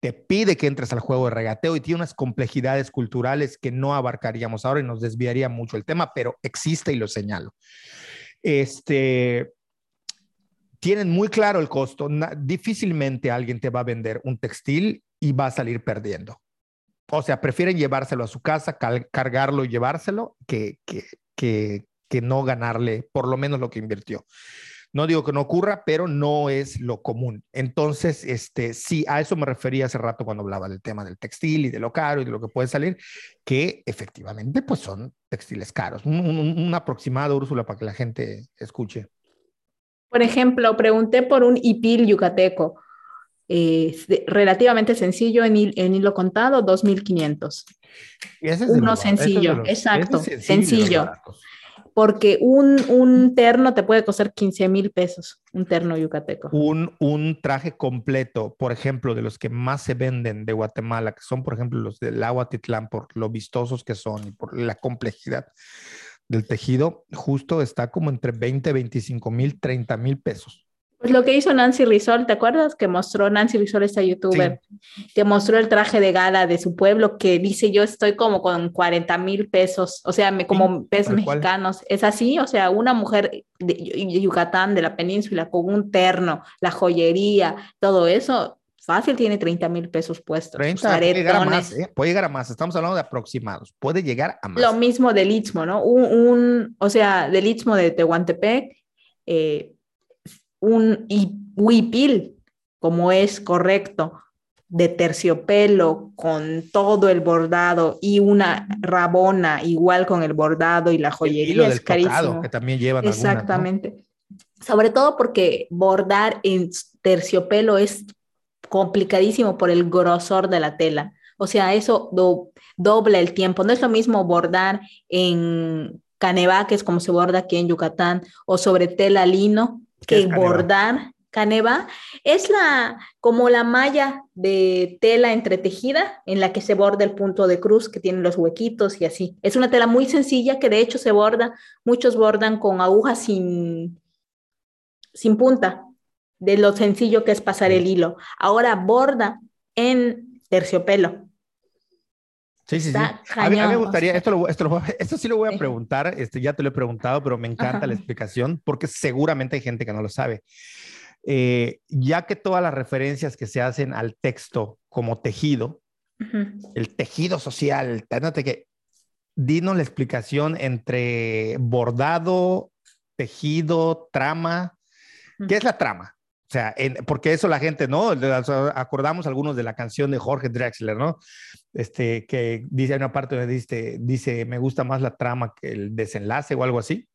te pide que entres al juego de regateo y tiene unas complejidades culturales que no abarcaríamos ahora y nos desviaría mucho el tema, pero existe y lo señalo. Este, tienen muy claro el costo. difícilmente alguien te va a vender un textil y va a salir perdiendo. O sea, prefieren llevárselo a su casa, cargarlo y llevárselo que, que, que, que no ganarle por lo menos lo que invirtió. No digo que no ocurra, pero no es lo común. Entonces, este, sí, a eso me refería hace rato cuando hablaba del tema del textil y de lo caro y de lo que puede salir, que efectivamente pues son textiles caros. Un, aproximado, Úrsula, para que la gente escuche. Por ejemplo, pregunté por un hipil yucateco, eh, relativamente sencillo en, en hilo contado, 2.500. Uno sencillo, exacto, sencillo porque un, un terno te puede costar 15 mil pesos, un terno yucateco. Un, un traje completo, por ejemplo, de los que más se venden de Guatemala, que son, por ejemplo, los del agua Titlán, por lo vistosos que son y por la complejidad del tejido, justo está como entre 20, 25 mil, 30 mil pesos. Pues lo que hizo Nancy Rizol, ¿te acuerdas? Que mostró Nancy Rizol, esta youtuber, que mostró el traje de gala de su pueblo, que dice yo estoy como con 40 mil pesos, o sea, me, como pesos mexicanos. Es así, o sea, una mujer de Yucatán, de la península, con un terno, la joyería, todo eso, fácil tiene 30 mil pesos puestos. 30, puede llegar a más, ¿eh? puede llegar a más, estamos hablando de aproximados, puede llegar a más. Lo mismo del Istmo, ¿no? Un, un, o sea, del Istmo de Tehuantepec, eh, un huipil, como es correcto, de terciopelo con todo el bordado y una rabona igual con el bordado y la joyería es carísimo. que también llevan Exactamente. Sobre todo porque bordar en terciopelo es complicadísimo por el grosor de la tela. O sea, eso dobla el tiempo. No es lo mismo bordar en canevá, que es como se borda aquí en Yucatán, o sobre tela lino, que bordar. Caneva es la como la malla de tela entretejida en la que se borda el punto de cruz que tiene los huequitos y así. Es una tela muy sencilla que de hecho se borda, muchos bordan con agujas sin, sin punta, de lo sencillo que es pasar el hilo. Ahora borda en terciopelo. Sí, sí, sí. A mí, me gustaría, esto, esto, sí lo voy a preguntar, este, ya te lo he preguntado, pero me encanta la explicación porque seguramente hay gente que no lo sabe. Eh, ya que todas las referencias que se hacen al texto como tejido, el tejido social, que dinos la explicación entre bordado, tejido, trama. ¿Qué es la trama? O sea, porque eso la gente, ¿no? Acordamos algunos de la canción de Jorge Drexler, ¿no? Este, que dice, una parte donde dice, dice, me gusta más la trama que el desenlace o algo así.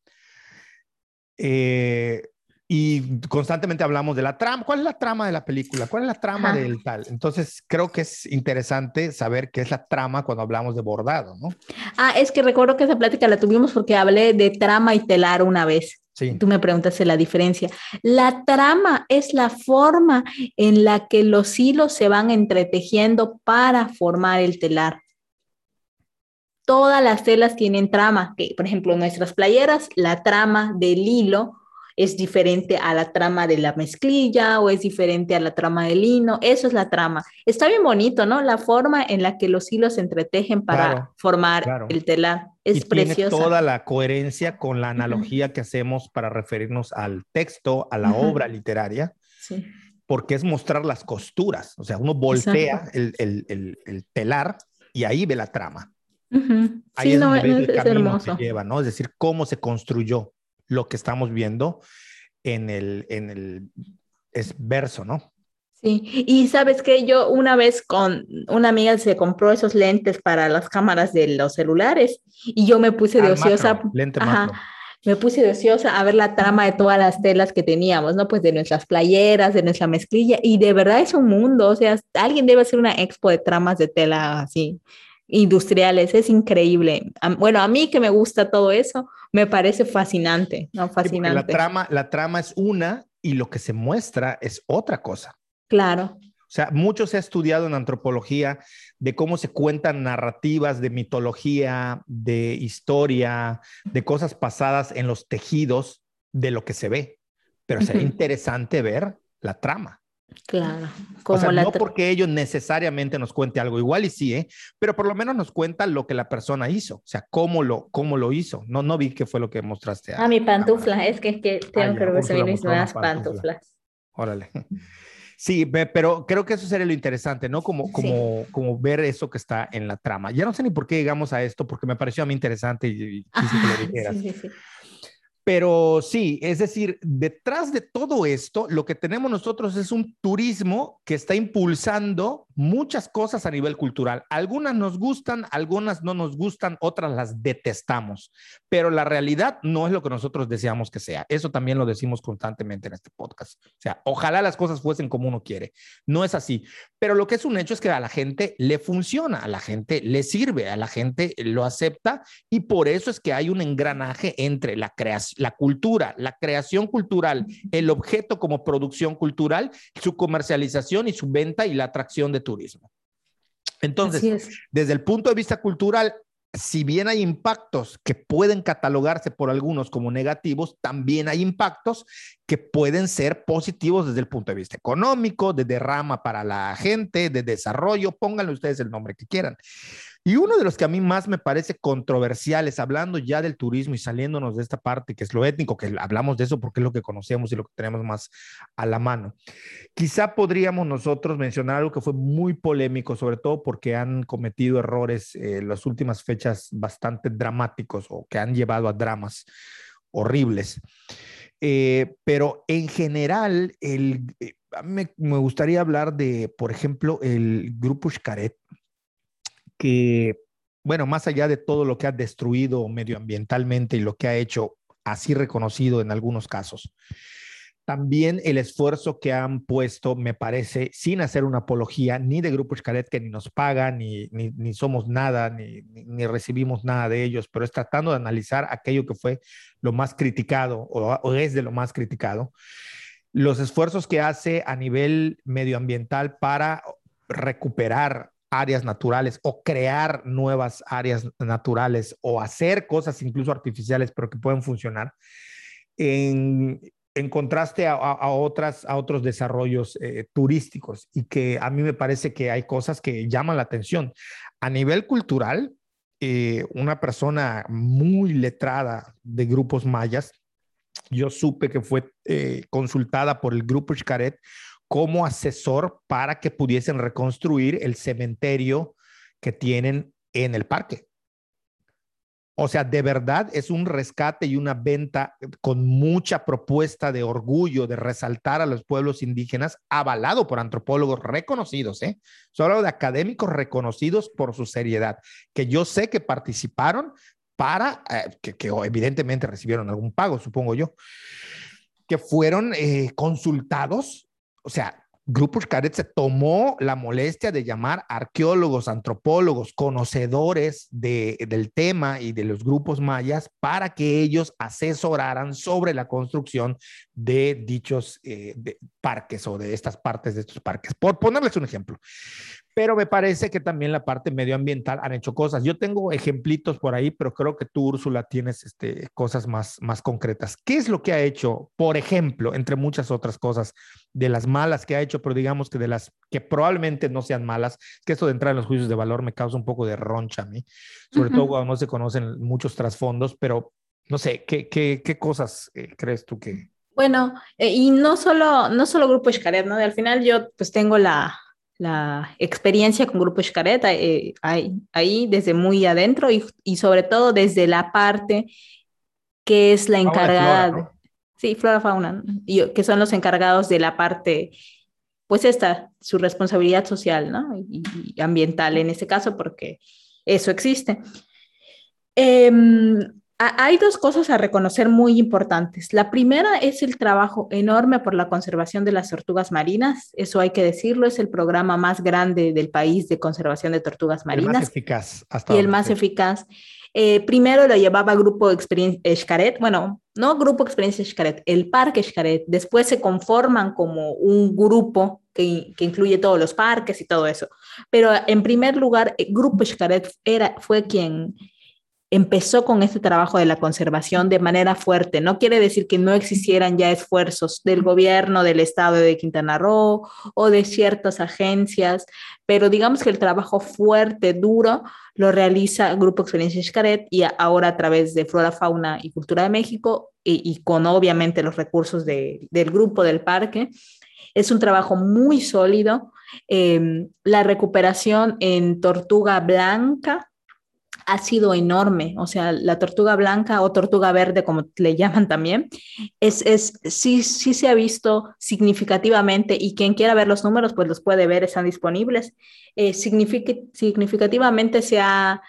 Eh, y constantemente hablamos de la trama. ¿Cuál es la trama de la película? ¿Cuál es la trama del tal? Entonces, creo que es interesante saber qué es la trama cuando hablamos de bordado, ¿no? Ah, es que recuerdo que esa plática la tuvimos porque hablé de trama y telar una vez. Sí. Tú me preguntaste la diferencia. La trama es la forma en la que los hilos se van entretejiendo para formar el telar. Todas las telas tienen trama, que por ejemplo nuestras playeras, la trama del hilo es diferente a la trama de la mezclilla o es diferente a la trama del lino. Eso es la trama. Está bien bonito, ¿no? La forma en la que los hilos se entretejen para formar el telar. Es y Tiene toda la coherencia con la analogía que hacemos para referirnos al texto, a la obra literaria. Sí. Porque es mostrar las costuras. O sea, uno voltea el, telar y ahí ve la trama. Ahí es, el camino que lleva, ¿no? Es decir, cómo se construyó lo que estamos viendo en el, en el es verso, ¿no? Sí, y sabes que yo una vez con una amiga se compró esos lentes para las cámaras de los celulares y yo me puse de ociosa. lente Me puse de ociosa a ver la trama de todas las telas que teníamos, ¿no? Pues de nuestras playeras, de nuestra mezclilla, y de verdad es un mundo, o sea, alguien debe hacer una expo de tramas de tela así, industriales, es increíble. Bueno, a mí que me gusta todo eso, me parece fascinante, ¿no? Fascinante. la, trama, la trama es una y lo que se muestra es otra cosa. Claro. O sea, mucho se ha estudiado en antropología de cómo se cuentan narrativas de mitología, de historia, de cosas pasadas en los tejidos de lo que se ve. Pero sería interesante ver la trama. Claro. Como o sea, no porque ellos necesariamente nos cuente algo, igual y sí, ¿eh? pero por lo menos nos cuenta lo que la persona hizo, o sea, cómo lo, cómo lo hizo. No, no vi qué fue lo que mostraste. A, ah, mi pantufla, es que, que tengo que recibir mis nuevas pantuflas. Órale. Sí, pero creo que eso sería lo interesante, ¿no? Como, como, como ver eso que está en la trama. Ya no sé ni por qué llegamos a esto, porque me pareció a mí interesante y, quise que lo [laughs] dijeras. Sí, sí, pero sí, es decir, detrás de todo esto, lo que tenemos nosotros es un turismo que está impulsando muchas cosas a nivel cultural. Algunas nos gustan, algunas no nos gustan, otras las detestamos, pero la realidad no es lo que nosotros deseamos que sea. Eso también lo decimos constantemente en este podcast. O sea, ojalá las cosas fuesen como uno quiere. No es así, pero lo que es un hecho es que a la gente le funciona, a la gente le sirve, a la gente lo acepta y por eso es que hay un engranaje entre la creación la cultura, la creación cultural, el objeto como producción cultural, su comercialización y su venta y la atracción de turismo. Entonces, desde el punto de vista cultural, si bien hay impactos que pueden catalogarse por algunos como negativos, también hay impactos que pueden ser positivos desde el punto de vista económico, de derrama para la gente, de desarrollo, pónganle ustedes el nombre que quieran. Y uno de los que a mí más me parece controversiales, hablando ya del turismo y saliéndonos de esta parte que es lo étnico, que hablamos de eso porque es lo que conocemos y lo que tenemos más a la mano. Quizá podríamos nosotros mencionar algo que fue muy polémico, sobre todo porque han cometido errores en eh, las últimas fechas bastante dramáticos o que han llevado a dramas horribles. Eh, pero en general, el, eh, me, gustaría hablar de, por ejemplo, el grupo Xcaret, que, bueno, más allá de todo lo que ha destruido medioambientalmente y lo que ha hecho así reconocido en algunos casos, también el esfuerzo que han puesto, me parece, sin hacer una apología ni de Grupo Xcaret, que ni nos pagan, ni, ni, somos nada, ni, ni, recibimos nada de ellos, pero es tratando de analizar aquello que fue lo más criticado o, o es de lo más criticado, los esfuerzos que hace a nivel medioambiental para recuperar áreas naturales o crear nuevas áreas naturales o hacer cosas incluso artificiales, pero que pueden funcionar, en, contraste a, otras, a otros desarrollos eh, turísticos y que a mí me parece que hay cosas que llaman la atención. a nivel cultural, eh, una persona muy letrada de grupos mayas, yo supe que fue eh, consultada por el grupo Xcaret como asesor para que pudiesen reconstruir el cementerio que tienen en el parque. O sea, de verdad es un rescate y una venta con mucha propuesta de orgullo, de resaltar a los pueblos indígenas, avalado por antropólogos reconocidos, ¿eh? Solo de académicos reconocidos por su seriedad, que yo sé que participaron para, eh, que, evidentemente recibieron algún pago, supongo yo, que fueron eh, consultados, o sea, Grupo Xcaret se tomó la molestia de llamar arqueólogos, antropólogos, conocedores del tema y de los grupos mayas para que ellos asesoraran sobre la construcción de dichos eh, parques o de estas partes de estos parques. Por ponerles un ejemplo pero me parece que también la parte medioambiental han hecho cosas. Yo tengo ejemplitos por ahí, pero creo que tú, Úrsula, tienes este, cosas más, más concretas. ¿Qué es lo que ha hecho, por ejemplo, entre muchas otras cosas, de las malas que ha hecho, pero digamos que de las que probablemente no sean malas, que esto de entrar en los juicios de valor me causa un poco de roncha a mí, sobre todo cuando no se conocen muchos trasfondos, pero no sé, ¿qué, qué, qué cosas eh, crees tú que... Bueno, eh, y no solo, no solo Grupo Xcaret, ¿no? Al final yo pues tengo la, la experiencia con Grupo Xcaret eh, ahí, desde muy adentro y, sobre todo desde la parte que es la encargada, sí, flora, fauna, y, que son los encargados de la parte, pues esta, su responsabilidad social ¿no? y, ambiental en este caso, porque eso existe. Em, hay dos cosas a reconocer muy importantes. La primera es el trabajo enorme por la conservación de las tortugas marinas. Eso hay que decirlo, es el programa más grande del país de conservación de tortugas marinas. El más eficaz. Hasta y el más eficaz. Eh, primero lo llevaba Grupo Experiencia Xcaret, bueno, no Grupo Experiencia Xcaret, el Parque Xcaret. Después se conforman como un grupo que, que, incluye todos los parques y todo eso. Pero en primer lugar, el Grupo Xcaret era, fue quien empezó con este trabajo de la conservación de manera fuerte. No quiere decir que no existieran ya esfuerzos del gobierno del estado de Quintana Roo o de ciertas agencias, pero digamos que el trabajo fuerte, duro, lo realiza Grupo Experiencia Xcaret y ahora a través de Flora, Fauna y Cultura de México y, con obviamente los recursos del grupo del parque. Es un trabajo muy sólido. Em, la recuperación en tortuga blanca, ha sido enorme. O sea, la tortuga blanca o tortuga verde, como le [laughs] llaman también, es, es, sí, sí se ha visto significativamente y quien quiera ver los números, pues los puede ver, están disponibles. Eh, significativamente se ha,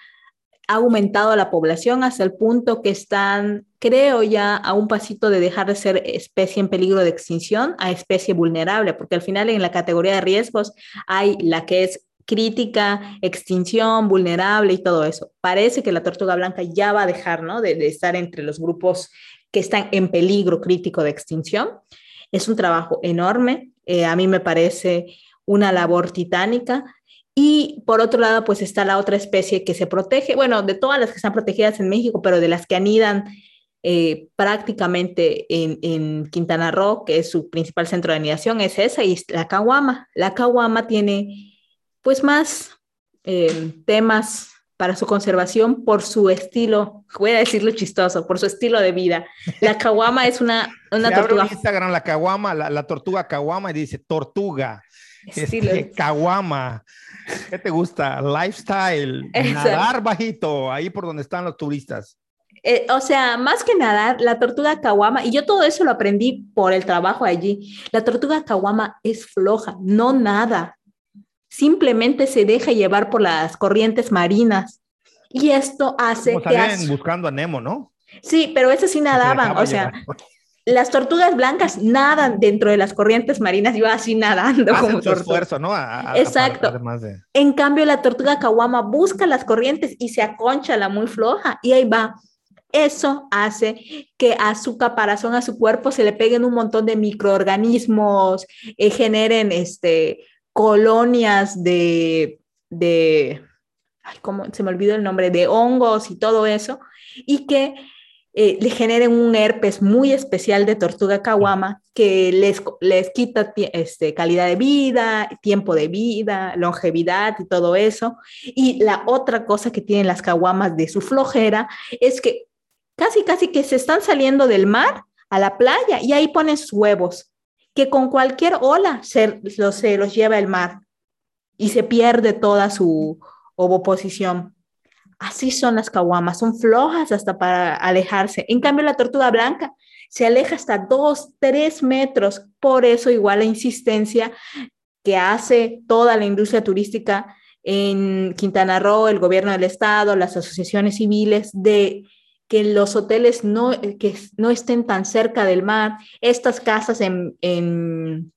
aumentado la población hasta el punto que están, creo ya, a un pasito de dejar de ser especie en peligro de extinción a especie vulnerable, porque al final en la categoría de riesgos hay la que es crítica, extinción, vulnerable y todo eso. Parece que la tortuga blanca ya va a dejar ¿no? de, estar entre los grupos que están en peligro crítico de extinción. Es un trabajo enorme, eh, a mí me parece una labor titánica. Y por otro lado, pues está la otra especie que se protege, bueno, de todas las que están protegidas en México, pero de las que anidan eh, prácticamente en, en, Quintana Roo, que es su principal centro de anidación, es esa, y la caguama. La caguama tiene pues más eh, temas para su conservación por su estilo, voy a decirlo chistoso, por su estilo de vida. La caguama es una, [laughs] una tortuga. Instagram la caguama, la, tortuga caguama y dice tortuga. Este, caguama. ¿Qué te gusta? Lifestyle. [laughs] Nadar bajito, ahí por donde están los turistas. Eh, o sea, más que nadar, la tortuga caguama, y yo todo eso lo aprendí por el trabajo allí, la tortuga caguama es floja, no nada, simplemente se deja llevar por las corrientes marinas. Y esto hace Como que... buscando a Nemo, ¿no? Sí, pero eso sí nadaban, o sea, las tortugas blancas nadan dentro de las corrientes marinas, yo así nadando. Hacen como su esfuerzo, ¿no? Exacto. En cambio, la tortuga caguama busca las corrientes y se aconcha la muy floja y ahí va. Eso hace que a su caparazón, a su cuerpo, se le peguen un montón de microorganismos, eh, generen este, colonias de, de ay, ¿cómo? se me olvidó el nombre, de hongos y todo eso, y que eh, le generen un herpes muy especial de tortuga caguama que les, les quita este, calidad de vida, tiempo de vida, longevidad y todo eso. Y la otra cosa que tienen las caguamas de su flojera es que casi, casi que se están saliendo del mar a la playa y ahí ponen sus huevos, que con cualquier ola se, los lleva el mar y se pierde toda su ovoposición. Así son las caguamas, son flojas hasta para alejarse. En cambio, la tortuga blanca se aleja hasta dos, tres metros. Por eso igual la insistencia que hace toda la industria turística en Quintana Roo, el gobierno del estado, las asociaciones civiles, de que los hoteles no, que no estén tan cerca del mar. Estas casas en, en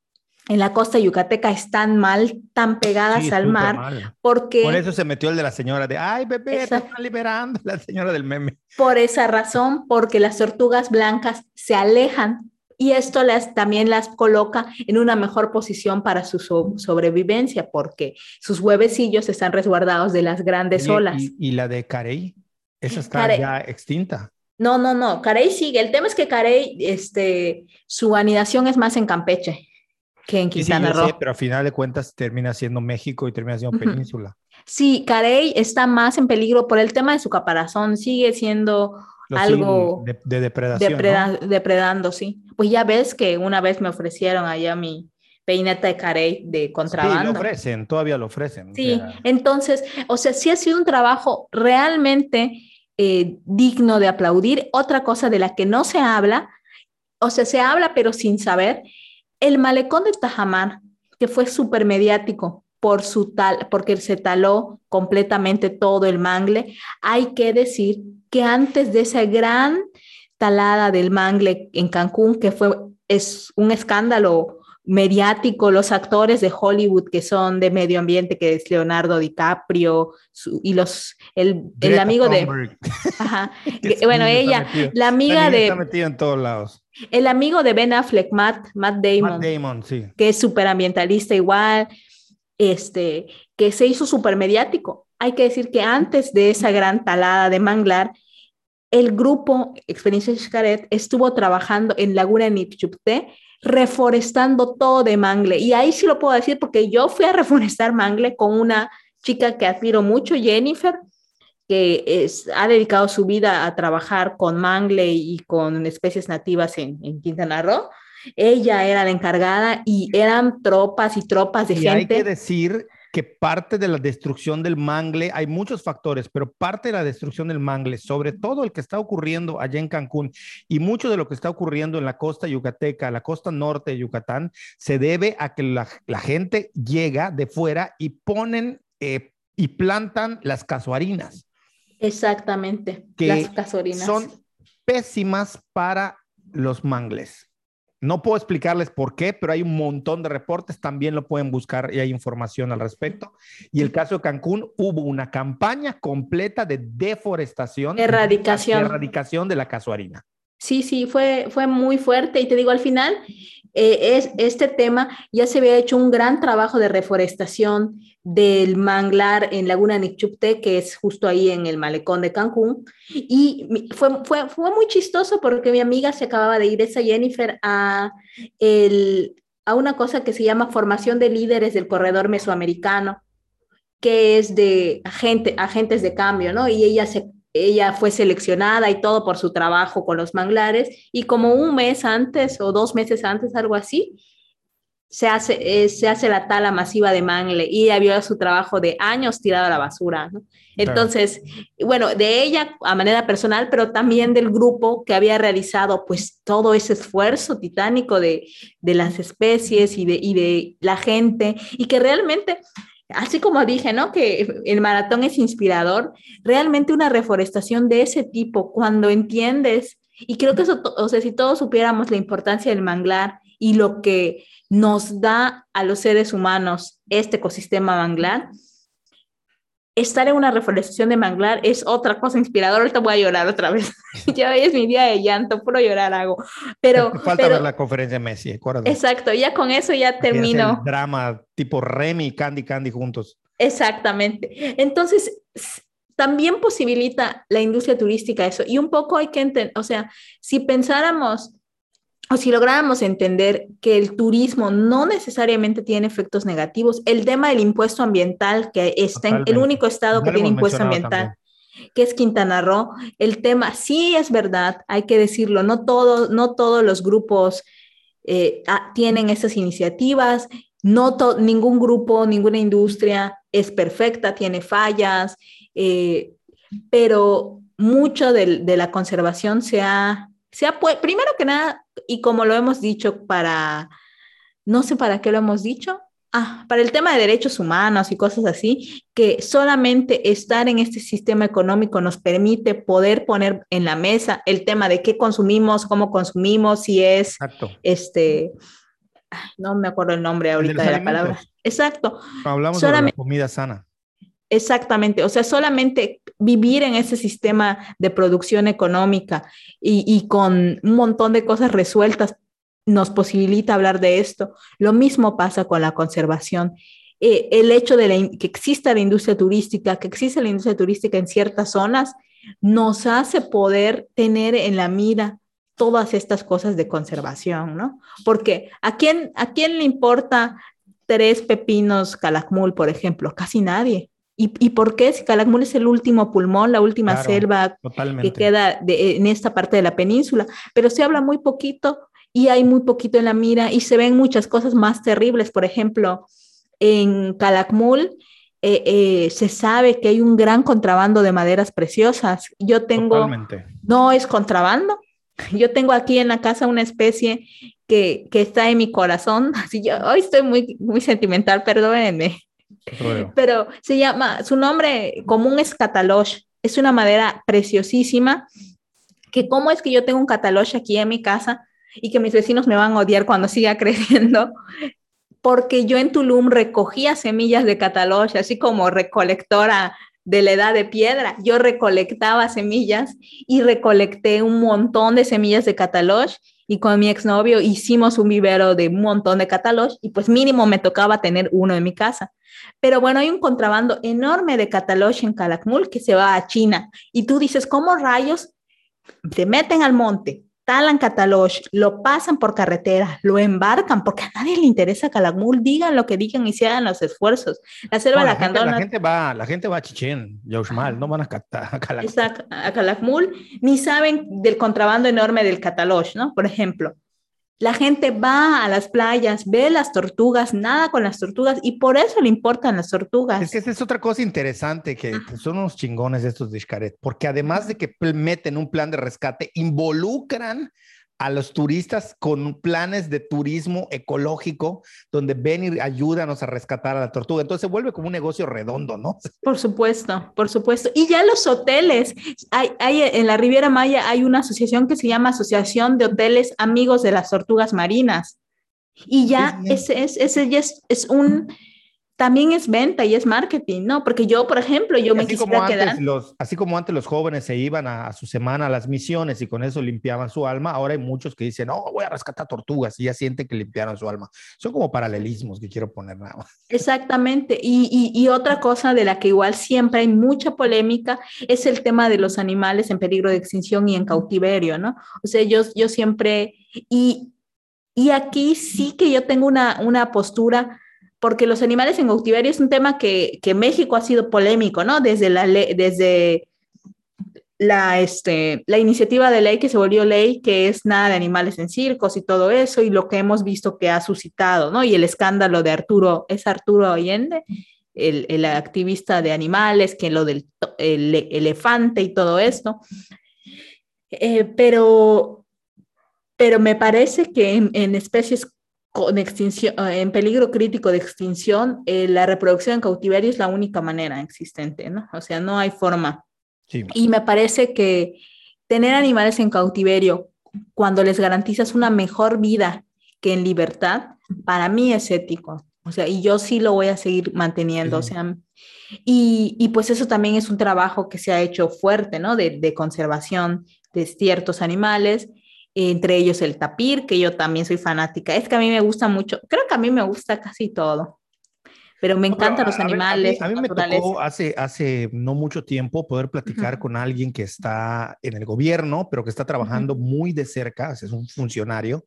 en la costa yucateca están mal, tan pegadas al mar, porque... Por eso se metió el de la señora de, ay, bebé, esa... te están liberando, [laughs] la señora del meme. Por esa razón, porque las tortugas blancas se alejan y esto las, también las coloca en una mejor posición para su sobrevivencia, porque sus huevecillos están resguardados de las grandes olas. Y, la de Carey? Esa está ya extinta. No, no, no, Carey sigue. El tema es que Carey, este, su anidación es más en Campeche que en Quintana Roo. pero al final de cuentas termina siendo México y termina siendo península. Sí, Carey está más en peligro por el tema de su caparazón, sigue siendo algo de, depredación. Depredando, sí. Pues ya ves que una vez me ofrecieron allá mi peineta de Carey de contrabando. Sí, lo ofrecen, todavía lo ofrecen. Sí, entonces, o sea, sí ha sido un trabajo realmente eh, digno de aplaudir. Otra cosa de la que no se habla, o sea, se habla pero sin saber, el malecón de Tajamar, que fue súper mediático por su tal, porque se taló completamente todo el mangle, hay que decir que antes de esa gran talada del mangle en Cancún, que fue es un escándalo mediático, los actores de Hollywood que son de medio ambiente, que es Leonardo DiCaprio y los el, el amigo de [laughs] ajá, [laughs] bueno, ella, la amiga de está metida en todos lados. El amigo de Ben Affleck, Matt, Matt Damon, Matt Damon sí. que es súper ambientalista igual, este, que se hizo súper mediático. Hay que decir que antes de esa gran talada de manglar, el grupo Experiencia Xcaret estuvo trabajando en Laguna Nipchupte reforestando todo de mangle. Y ahí sí lo puedo decir porque yo fui a reforestar mangle con una chica que admiro mucho, Jennifer, que es, ha dedicado su vida a trabajar con mangle y con especies nativas en, en Quintana Roo. Ella era la encargada y eran tropas y tropas de y gente. Hay que decir que parte de la destrucción del mangle, hay muchos factores, pero parte de la destrucción del mangle, sobre todo el que está ocurriendo allá en Cancún y mucho de lo que está ocurriendo en la costa yucateca, la costa norte de Yucatán, se debe a que la, gente llega de fuera y ponen eh, y plantan las casuarinas. Exactamente, que las casuarinas. Son pésimas para los mangles. No puedo explicarles por qué, pero hay un montón de reportes, también lo pueden buscar y hay información al respecto. Y el caso de Cancún, hubo una campaña completa de deforestación. Erradicación. erradicación de la casuarina. Sí, sí, fue, fue muy fuerte. Y te digo, al final, eh, es, este tema ya se había hecho un gran trabajo de reforestación del manglar en Laguna Nichupte, que es justo ahí en el malecón de Cancún. Y fue, fue, fue muy chistoso porque mi amiga se acababa de ir, esa Jennifer, a, el, a una cosa que se llama formación de líderes del corredor mesoamericano, que es de agente, agentes de cambio, ¿no? Y ella se ella fue seleccionada y todo por su trabajo con los manglares y como un mes antes o dos meses antes, algo así, se hace, eh, se hace la tala masiva de mangle y ella vio su trabajo de años tirado a la basura. Entonces, bueno, de ella a manera personal, pero también del grupo que había realizado pues todo ese esfuerzo titánico de, de las especies y de, y de la gente y que realmente así como dije, ¿no? Que el maratón es inspirador, realmente una reforestación de ese tipo, cuando entiendes, y creo que eso, o sea, si todos supiéramos la importancia del manglar y lo que nos da a los seres humanos este ecosistema manglar, estar en una reforestación de manglar es otra cosa inspiradora. Ahorita voy a llorar otra vez. [laughs] ya hoy es mi día de llanto, puro llorar hago. Pero. [laughs] falta ver la conferencia de Messi, acuérdate. Exacto, ya con eso ya termino. drama tipo Remy y Candy Candy juntos. Exactamente. Entonces, también posibilita la industria turística eso. Y un poco hay que entender, o sea, si pensáramos o si lográramos entender que el turismo no necesariamente tiene efectos negativos, el tema del impuesto ambiental, que está en el único estado que tiene impuesto ambiental, que es Quintana Roo, el tema sí es verdad, hay que decirlo, no, todo, no todos los grupos eh, ah, tienen esas iniciativas, no ningún grupo, ninguna industria es perfecta, tiene fallas, eh, pero mucho de, de, la conservación se ha, se ha, primero que nada, y como lo hemos dicho para, no sé para qué lo hemos dicho, ah, para el tema de derechos humanos y cosas así, que solamente estar en este sistema económico nos permite poder poner en la mesa el tema de qué consumimos, cómo consumimos, si es, este, no me acuerdo el nombre ahorita de, la palabra. Exacto. Hablamos de la comida sana. Exactamente, o sea, solamente vivir en ese sistema de producción económica y, con un montón de cosas resueltas nos posibilita hablar de esto. Lo mismo pasa con la conservación. Eh, el hecho de que exista la industria turística, que exista la industria turística en ciertas zonas, nos hace poder tener en la mira todas estas cosas de conservación, ¿no? Porque ¿a quién, a quién le importa tres pepinos calakmul, por ejemplo? Casi nadie. ¿Y, ¿Y, por qué? Si Calakmul es el último pulmón, la última selva que queda en esta parte de la península, pero se habla muy poquito y hay muy poquito en la mira y se ven muchas cosas más terribles. Por ejemplo, en Calakmul eh, eh, se sabe que hay un gran contrabando de maderas preciosas. Yo tengo, no es contrabando. Yo tengo aquí en la casa una especie que, que está en mi corazón. [laughs] Así yo hoy estoy muy, muy sentimental, perdónenme. Pero se llama, su nombre común es catalosh. Es una madera preciosísima. Que cómo es que yo tengo un catalosh aquí en mi casa y que mis vecinos me van a odiar cuando siga [laughs] creciendo, porque yo en Tulum recogía semillas de cataloche, así como recolectora de la edad de piedra. Yo recolectaba semillas y recolecté un montón de semillas de cataloche y con mi exnovio hicimos un vivero de un montón de cataloche y pues mínimo me tocaba tener uno en mi casa. Pero bueno, hay un contrabando enorme de cataloche en Calakmul que se va a China y tú dices, ¿cómo rayos se meten al monte? Talan Catalosh, lo pasan por carretera, lo embarcan, porque a nadie le interesa Calakmul, digan lo que digan y se hagan los esfuerzos. La selva no, la, gente, la gente va, la gente va a Chichen, Yaushmal, no van a, a Calakmul. a Calakmul, ni saben del contrabando enorme del Catalosh, ¿no? Por ejemplo. La gente va a las playas, ve las tortugas, nada con las tortugas y por eso le importan las tortugas. Es que esa es otra cosa interesante, que son unos chingones estos de Xcaret, porque además de que meten un plan de rescate, involucran a los turistas con planes de turismo ecológico, donde ven y ayúdanos a rescatar a la tortuga. Entonces se vuelve como un negocio redondo, ¿no? Por supuesto, por supuesto. Y ya los hoteles, hay, hay en la Riviera Maya hay una asociación que se llama Asociación de Hoteles Amigos de las Tortugas Marinas. Y ya ese, es, ese ya es un también es venta y es marketing, ¿no? Porque yo, por ejemplo, yo me quisiera quedar... Los, así como antes los jóvenes se iban a, su semana a las misiones y con eso limpiaban su alma, ahora hay muchos que dicen, no, voy a rescatar tortugas y ya sienten que limpiaron su alma. Son como paralelismos que quiero poner nada más. Exactamente. Y, y, y otra cosa de la que igual siempre hay mucha polémica es el tema de los animales en peligro de extinción y en cautiverio, ¿no? O sea, yo, yo siempre... Y, y aquí sí que yo tengo una, una postura porque los animales en cautiverio es un tema que, que México ha sido polémico, ¿no? Desde la, desde este, la iniciativa de ley que se volvió ley, que es nada de animales en circos y todo eso, y lo que hemos visto que ha suscitado, ¿no? Y el escándalo de Arturo, es Arturo Allende, el, el activista de animales, que lo del el, elefante y todo esto. Eh, pero, pero me parece que en, en especies con extinción, eh, en peligro crítico de extinción, eh, la reproducción en cautiverio es la única manera existente, ¿no? O sea, no hay forma. Y me parece que tener animales en cautiverio cuando les garantizas una mejor vida que en libertad, para mí es ético. O sea, y yo sí lo voy a seguir manteniendo. O sea, y, y, pues eso también es un trabajo que se ha hecho fuerte, ¿no? De, de conservación de ciertos animales entre ellos el tapir, que yo también soy fanática. Es que a mí me gusta mucho, creo que a mí me gusta casi todo, pero me encantan los animales. a, mí, me tocó hace, hace no mucho tiempo poder platicar con alguien que está en el gobierno, pero que está trabajando muy de cerca, es un funcionario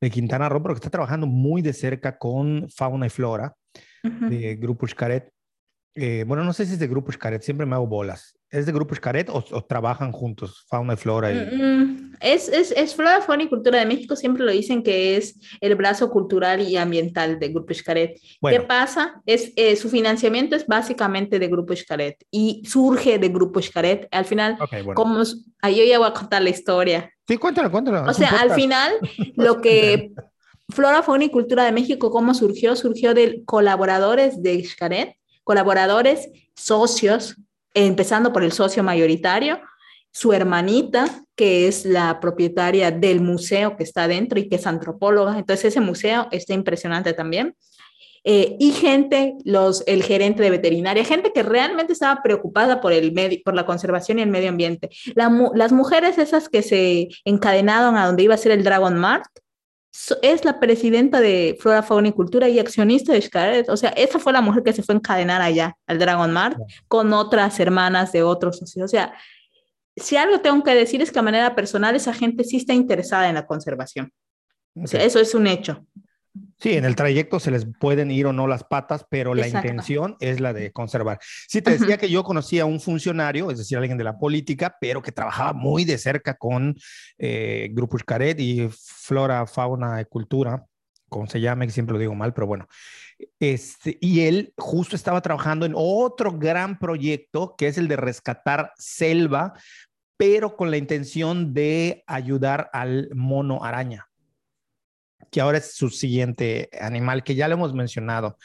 de Quintana Roo, pero que está trabajando muy de cerca con fauna y flora de Grupo Xcaret. Eh, bueno, no sé si es de Grupo Xcaret, siempre me hago bolas. ¿Es de Grupo Xcaret o, trabajan juntos, fauna y flora? Y... Mm, mm, es, es, es, Flora, Fauna y Cultura de México, siempre lo dicen que es el brazo cultural y ambiental de Grupo Xcaret. ¿Qué pasa? Es, eh, su financiamiento es básicamente de Grupo Xcaret y surge de Grupo Xcaret. Al final, como, ahí yo ya voy a contar la historia. Sí, cuéntalo, cuéntalo. O sea, al final, [laughs] lo que Flora, Fauna y Cultura de México, ¿cómo surgió? Surgió de colaboradores de Xcaret, colaboradores, socios, empezando por el socio mayoritario, su hermanita, que es la propietaria del museo que está dentro y que es antropóloga. Entonces ese museo está impresionante también. Eh, y gente, los, el gerente de veterinaria, gente que realmente estaba preocupada por, el medio, por la conservación y el medio ambiente. las mujeres esas que se encadenaron a donde iba a ser el Dragon Mart, es la presidenta de Flora, Fauna y Cultura y accionista de Xcaret. O sea, esa fue la mujer que se fue a encadenar allá al Dragon Mart con otras hermanas de otros socios. O sea, si algo tengo que decir es que a manera personal esa gente sí está interesada en la conservación. O sea, eso es un hecho. Sí, en el trayecto se les pueden ir o no las patas, pero la intención es la de conservar. Sí, te decía que yo conocía a un funcionario, es decir, alguien de la política, pero que trabajaba muy de cerca con eh, Grupo Xcaret y Flora, Fauna y Cultura, como se llame, que siempre lo digo mal, pero bueno. Este, y él justo estaba trabajando en otro gran proyecto, que es el de rescatar selva, pero con la intención de ayudar al mono araña que ahora es su siguiente animal, que ya lo hemos mencionado,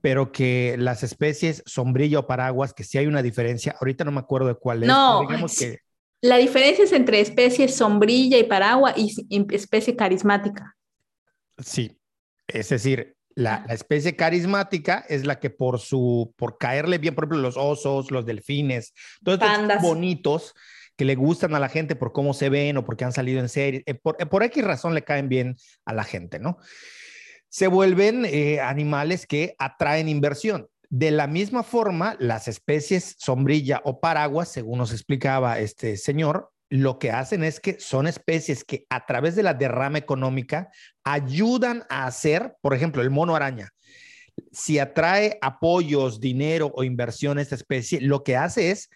pero que las especies sombrilla o paraguas, que sí hay una diferencia, ahorita no me acuerdo de cuál es. No, la diferencia es entre especies sombrilla y paragua y especie carismática. Sí, es decir, la, especie carismática es la que por su, por caerle bien, por ejemplo, los osos, los delfines, todos estos bonitos, que le gustan a la gente por cómo se ven o porque han salido en serie, eh, por, eh, por X razón le caen bien a la gente, ¿no? Se vuelven eh, animales que atraen inversión. De la misma forma, las especies sombrilla o paraguas, según nos explicaba este señor, lo que hacen es que son especies que a través de la derrama económica ayudan a hacer, por ejemplo, el mono araña. Si atrae apoyos, dinero o inversión esta especie, lo que hace es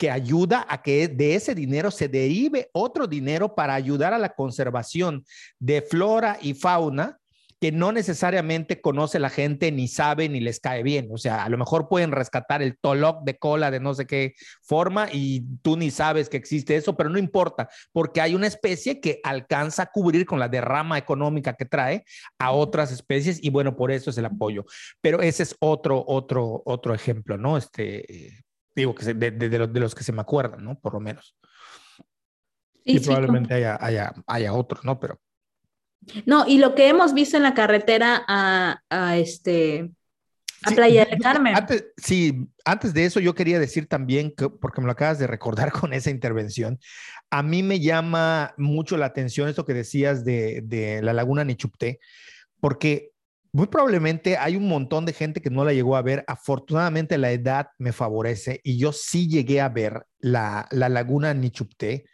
que ayuda a que de ese dinero se derive otro dinero para ayudar a la conservación de flora y fauna que no necesariamente conoce la gente ni sabe ni les cae bien. O sea, a lo mejor pueden rescatar el toloc de cola de no sé qué forma y tú ni sabes que existe eso, pero no importa, porque hay una especie que alcanza a cubrir con la derrama económica que trae a otras especies y bueno, por eso es el apoyo. Pero ese es otro, otro, otro ejemplo, ¿no? Este, digo, que de, de, de, los, que se me acuerdan, ¿no? Por lo menos. Y, probablemente haya, haya, haya otros, ¿no? Pero. No, y lo que hemos visto en la carretera a, a este. A Playa del Carmen. Antes, sí, antes de eso yo quería decir también, que, porque me lo acabas de recordar [laughs] con esa intervención, a mí me llama mucho la atención esto que decías de, de la laguna Nichupté, porque muy probablemente hay un montón de gente que no la llegó a ver. Afortunadamente la edad me favorece y yo sí llegué a ver la, laguna Nichupté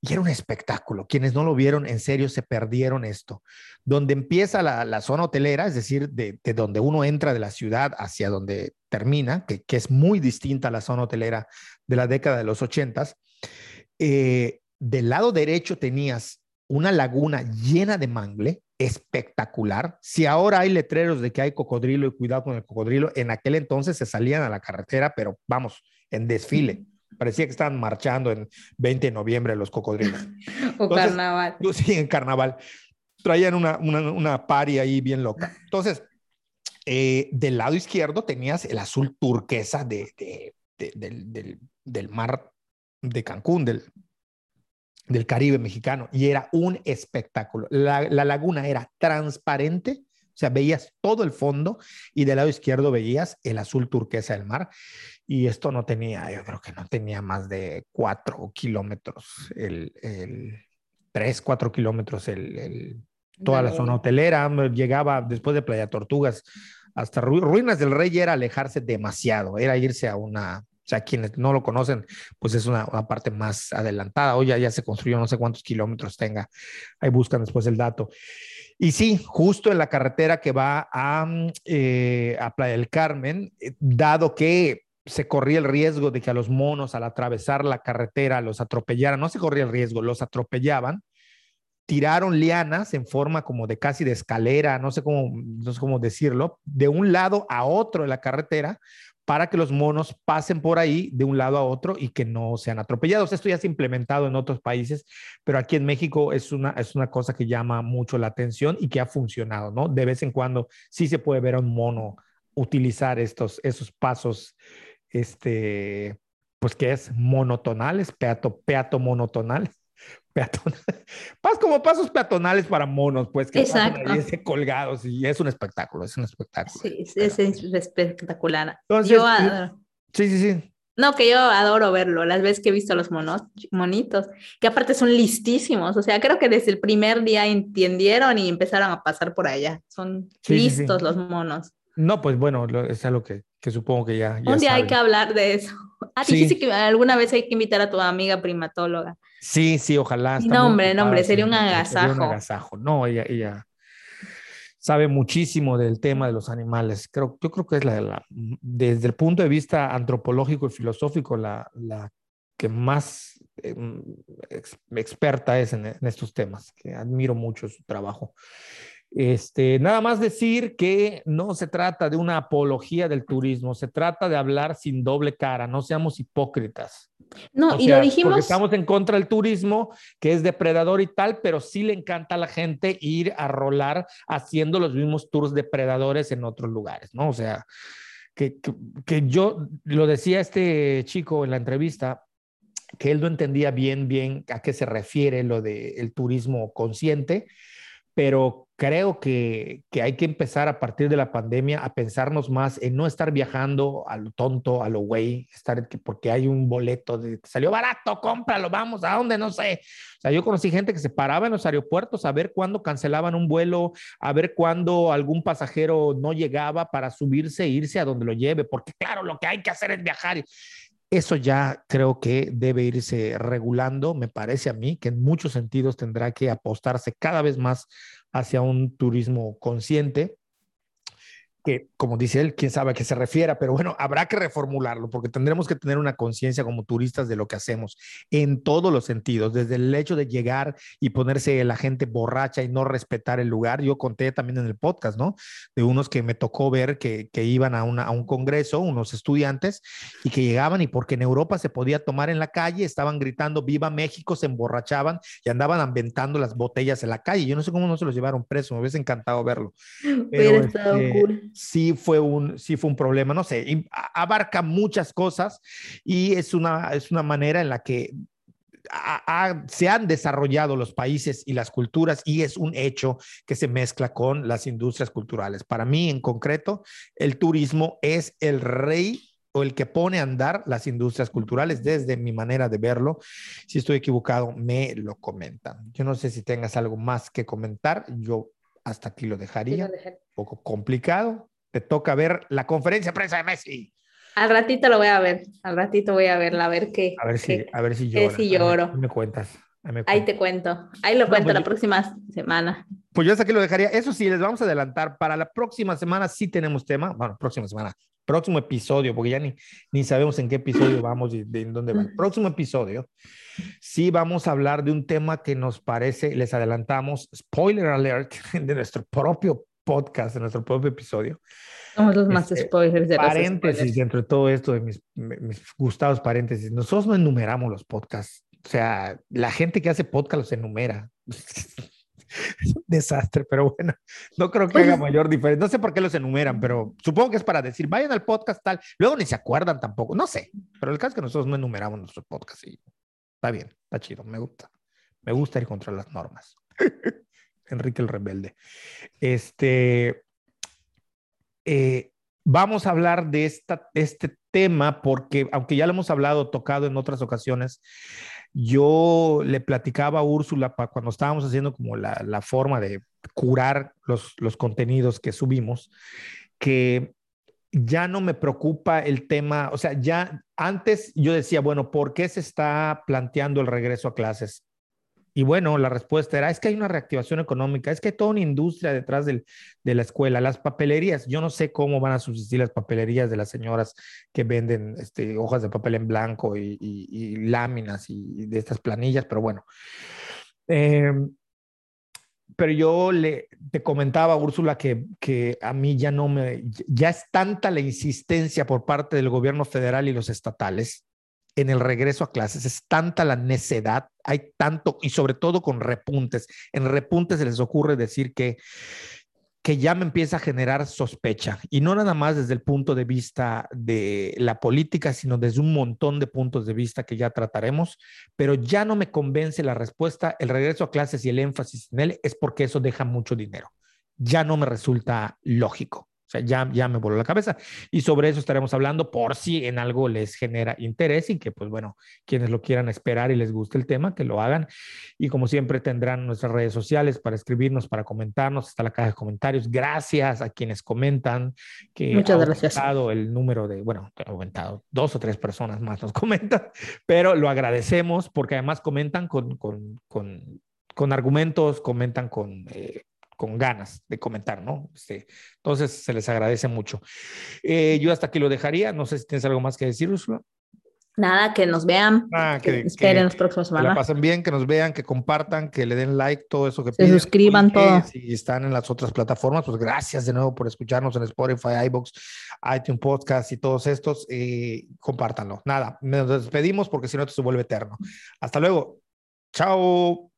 y era un espectáculo. Quienes no lo vieron, en serio, se perdieron esto. Donde empieza la, zona hotelera, es decir, de, donde uno entra de la ciudad hacia donde termina, que, es muy distinta a la zona hotelera de la década de los ochentas. Eh, del lado derecho tenías una laguna llena de mangle, espectacular. Si ahora hay letreros de que hay cocodrilo y cuidado con el cocodrilo, en aquel entonces se salían a la carretera, pero vamos, en desfile. Parecía que estaban marchando en 20 de noviembre los cocodrilos. [laughs] o carnaval. Sí, en carnaval. Traían una, una, una pari ahí bien loca. Entonces, eh, del lado izquierdo tenías el azul turquesa de, del, del, del mar de Cancún, del, del Caribe mexicano y era un espectáculo. La, laguna era transparente, o sea, veías todo el fondo y del lado izquierdo veías el azul turquesa del mar. Y esto no tenía, yo creo que no tenía más de cuatro kilómetros, el, el tres, cuatro kilómetros, el, toda la zona hotelera. Llegaba después de Playa Tortugas hasta Ruinas del Rey era alejarse demasiado, era irse a una, o sea, quienes no lo conocen, pues es una, parte más adelantada. Hoy ya, ya, se construyó no sé cuántos kilómetros tenga. Ahí buscan después el dato. Y sí, justo en la carretera que va a, eh, a Playa del Carmen, eh, dado que se corría el riesgo de que a los monos al atravesar la carretera los atropellaran, no se corría el riesgo, los atropellaban, tiraron lianas en forma como de casi de escalera, no sé cómo, no sé cómo decirlo, de un lado a otro de la carretera para que los monos pasen por ahí de un lado a otro y que no sean atropellados. Esto ya se ha implementado en otros países, pero aquí en México es una, es una cosa que llama mucho la atención y que ha funcionado, ¿no? De vez en cuando sí se puede ver a un mono utilizar estos, esos pasos, este, pues que es monotonales, peato, peato monotonales peatonales, [laughs] como pasos peatonales para monos, pues que Exacto. pasan ahí colgados y es un espectáculo, es un espectáculo. Sí, es, espectacular. yo adoro. Sí, sí, sí. No, que yo adoro verlo, las veces que he visto a los monos, monitos, que aparte son listísimos, o sea, creo que desde el primer día entendieron y empezaron a pasar por allá, son listos los monos. No, pues bueno, es algo que, que supongo que ya... Un día hay que hablar de eso. Ah, dijiste que alguna vez hay que invitar a tu amiga primatóloga. Sí, sí, ojalá. No, hombre, no, hombre, sería un agasajo. Sería un agasajo. No, ella, ella sabe muchísimo del tema de los animales. Creo, yo creo que es la, la desde el punto de vista antropológico y filosófico, la, la que más eh, experta es en, en, estos temas, que admiro mucho su trabajo. Este, nada más decir que no se trata de una apología del turismo, se trata de hablar sin doble cara, no seamos hipócritas. No, y lo dijimos. Porque estamos en contra del turismo, que es depredador y tal, pero sí le encanta a la gente ir a rolar haciendo los mismos tours depredadores en otros lugares, ¿no? O sea, que, que, yo lo decía este chico en la entrevista, que él no entendía bien, bien a qué se refiere lo del turismo consciente pero creo que, que, hay que empezar a partir de la pandemia a pensarnos más en no estar viajando a lo tonto, a lo güey, estar porque hay un boleto de salió barato, cómpralo, vamos, ¿a dónde? No sé. O sea, yo conocí gente que se paraba en los aeropuertos a ver cuándo cancelaban un vuelo, a ver cuándo algún pasajero no llegaba para subirse e irse a donde lo lleve, porque claro, lo que hay que hacer es viajar. Eso ya creo que debe irse regulando, me parece a mí, que en muchos sentidos tendrá que apostarse cada vez más hacia un turismo consciente que, como dice él, quién sabe a qué se refiera, pero bueno, habrá que reformularlo porque tendremos que tener una conciencia como turistas de lo que hacemos en todos los sentidos, desde el hecho de llegar y ponerse la gente borracha y no respetar el lugar. Yo conté también en el podcast, ¿no? De unos que me tocó ver que, que iban a, una, a un congreso, unos estudiantes, y que llegaban y porque en Europa se podía tomar en la calle, estaban gritando Viva México, se emborrachaban y andaban aventando las botellas en la calle. Yo no sé cómo no se los llevaron preso, me hubiese encantado verlo. [laughs] Pero, estado este, cool sí fue un, sí fue un problema, no sé, abarca muchas cosas y es una, es una manera en la que se han desarrollado los países y las culturas y es un hecho que se mezcla con las industrias culturales. Para mí, en concreto, el turismo es el rey o el que pone a andar las industrias culturales desde mi manera de verlo. Si estoy equivocado, me lo comentan. Yo no sé si tengas algo más que comentar. Yo hasta aquí lo dejaría. Un poco complicado, te toca ver la conferencia de prensa de Messi. Al ratito lo voy a ver, al ratito voy a verla, a ver qué. A ver si, a ver si lloro. Si lloro. me cuentas. Ahí, te cuento, ahí lo cuento pues la próxima semana. Pues yo hasta aquí lo dejaría. Eso sí, les vamos a adelantar. Para la próxima semana sí tenemos tema. Bueno, próxima semana, próximo episodio, porque ya ni, ni sabemos en qué episodio [clears throat] vamos y de, dónde va. Próximo episodio, sí vamos a hablar de un tema que nos parece, les adelantamos, spoiler alert, [laughs] de nuestro propio podcast, en nuestro propio episodio. Somos los más este, spoilers de Paréntesis dentro de todo esto de mis, mis gustados paréntesis. Nosotros no enumeramos los podcasts. O sea, la gente que hace podcast los enumera. [laughs] es [laughs] un desastre, pero bueno, no creo que haga mayor diferencia. No sé por qué los enumeran, pero supongo que es para decir, vayan al podcast tal. Luego ni se acuerdan tampoco. No sé, pero el caso es que nosotros no enumeramos nuestros podcasts y está bien, está chido, me gusta. Me gusta ir contra las normas. [laughs] Enrique el Rebelde. Este, eh, vamos a hablar de esta, este tema porque, aunque ya lo hemos hablado, tocado en otras ocasiones, yo le platicaba a Úrsula cuando estábamos haciendo como la, forma de curar los, los contenidos que subimos que ya no me preocupa el tema, o sea, ya antes yo decía, bueno, ¿por qué se está planteando el regreso a clases? Y bueno, la respuesta era, es que hay una reactivación económica, es que hay toda una industria detrás de la escuela, las papelerías, yo no sé cómo van a subsistir las papelerías de las señoras que venden este, hojas de papel en blanco y, láminas y, de estas planillas, pero bueno. Eh, pero yo le te comentaba, Úrsula, que, que a mí ya no me, ya es tanta la insistencia por parte del gobierno federal y los estatales en el regreso a clases, es tanta la necedad, hay tanto, y sobre todo con repuntes. En repuntes se les ocurre decir que que ya me empieza a generar sospecha y no nada más desde el punto de vista de la política, sino desde un montón de puntos de vista que ya trataremos, pero ya no me convence la respuesta, el regreso a clases y el énfasis en él es porque eso deja mucho dinero. Ya no me resulta lógico. O sea, ya, ya me voló la cabeza. Y sobre eso estaremos hablando por si en algo les genera interés y que, pues bueno, quienes lo quieran esperar y les guste el tema, que lo hagan. Y como siempre tendrán nuestras redes sociales para escribirnos, para comentarnos. Está la caja de comentarios. Gracias a quienes comentan. Que Muchas ha gracias. el número de, bueno, ha aumentado, dos o tres personas más nos [laughs] comentan, pero lo agradecemos porque además comentan con, con, con, con argumentos, comentan con... Eh, con ganas de comentar, ¿no? Este, entonces, se les agradece mucho. Eh, yo hasta aquí lo dejaría. No sé si tienes algo más que decir, Ursula. Nada, que nos vean, ah, que, esperen las próximas semanas. Que la pasen bien, que nos vean, que compartan, que le den like, todo eso que Se suscriban, todo. Si están en las otras plataformas, pues gracias de nuevo por escucharnos en Spotify, iBox, iTunes Podcast y todos estos. Eh, compártanlo. Nada, nos despedimos porque si no, esto se vuelve eterno. Hasta luego. Chao.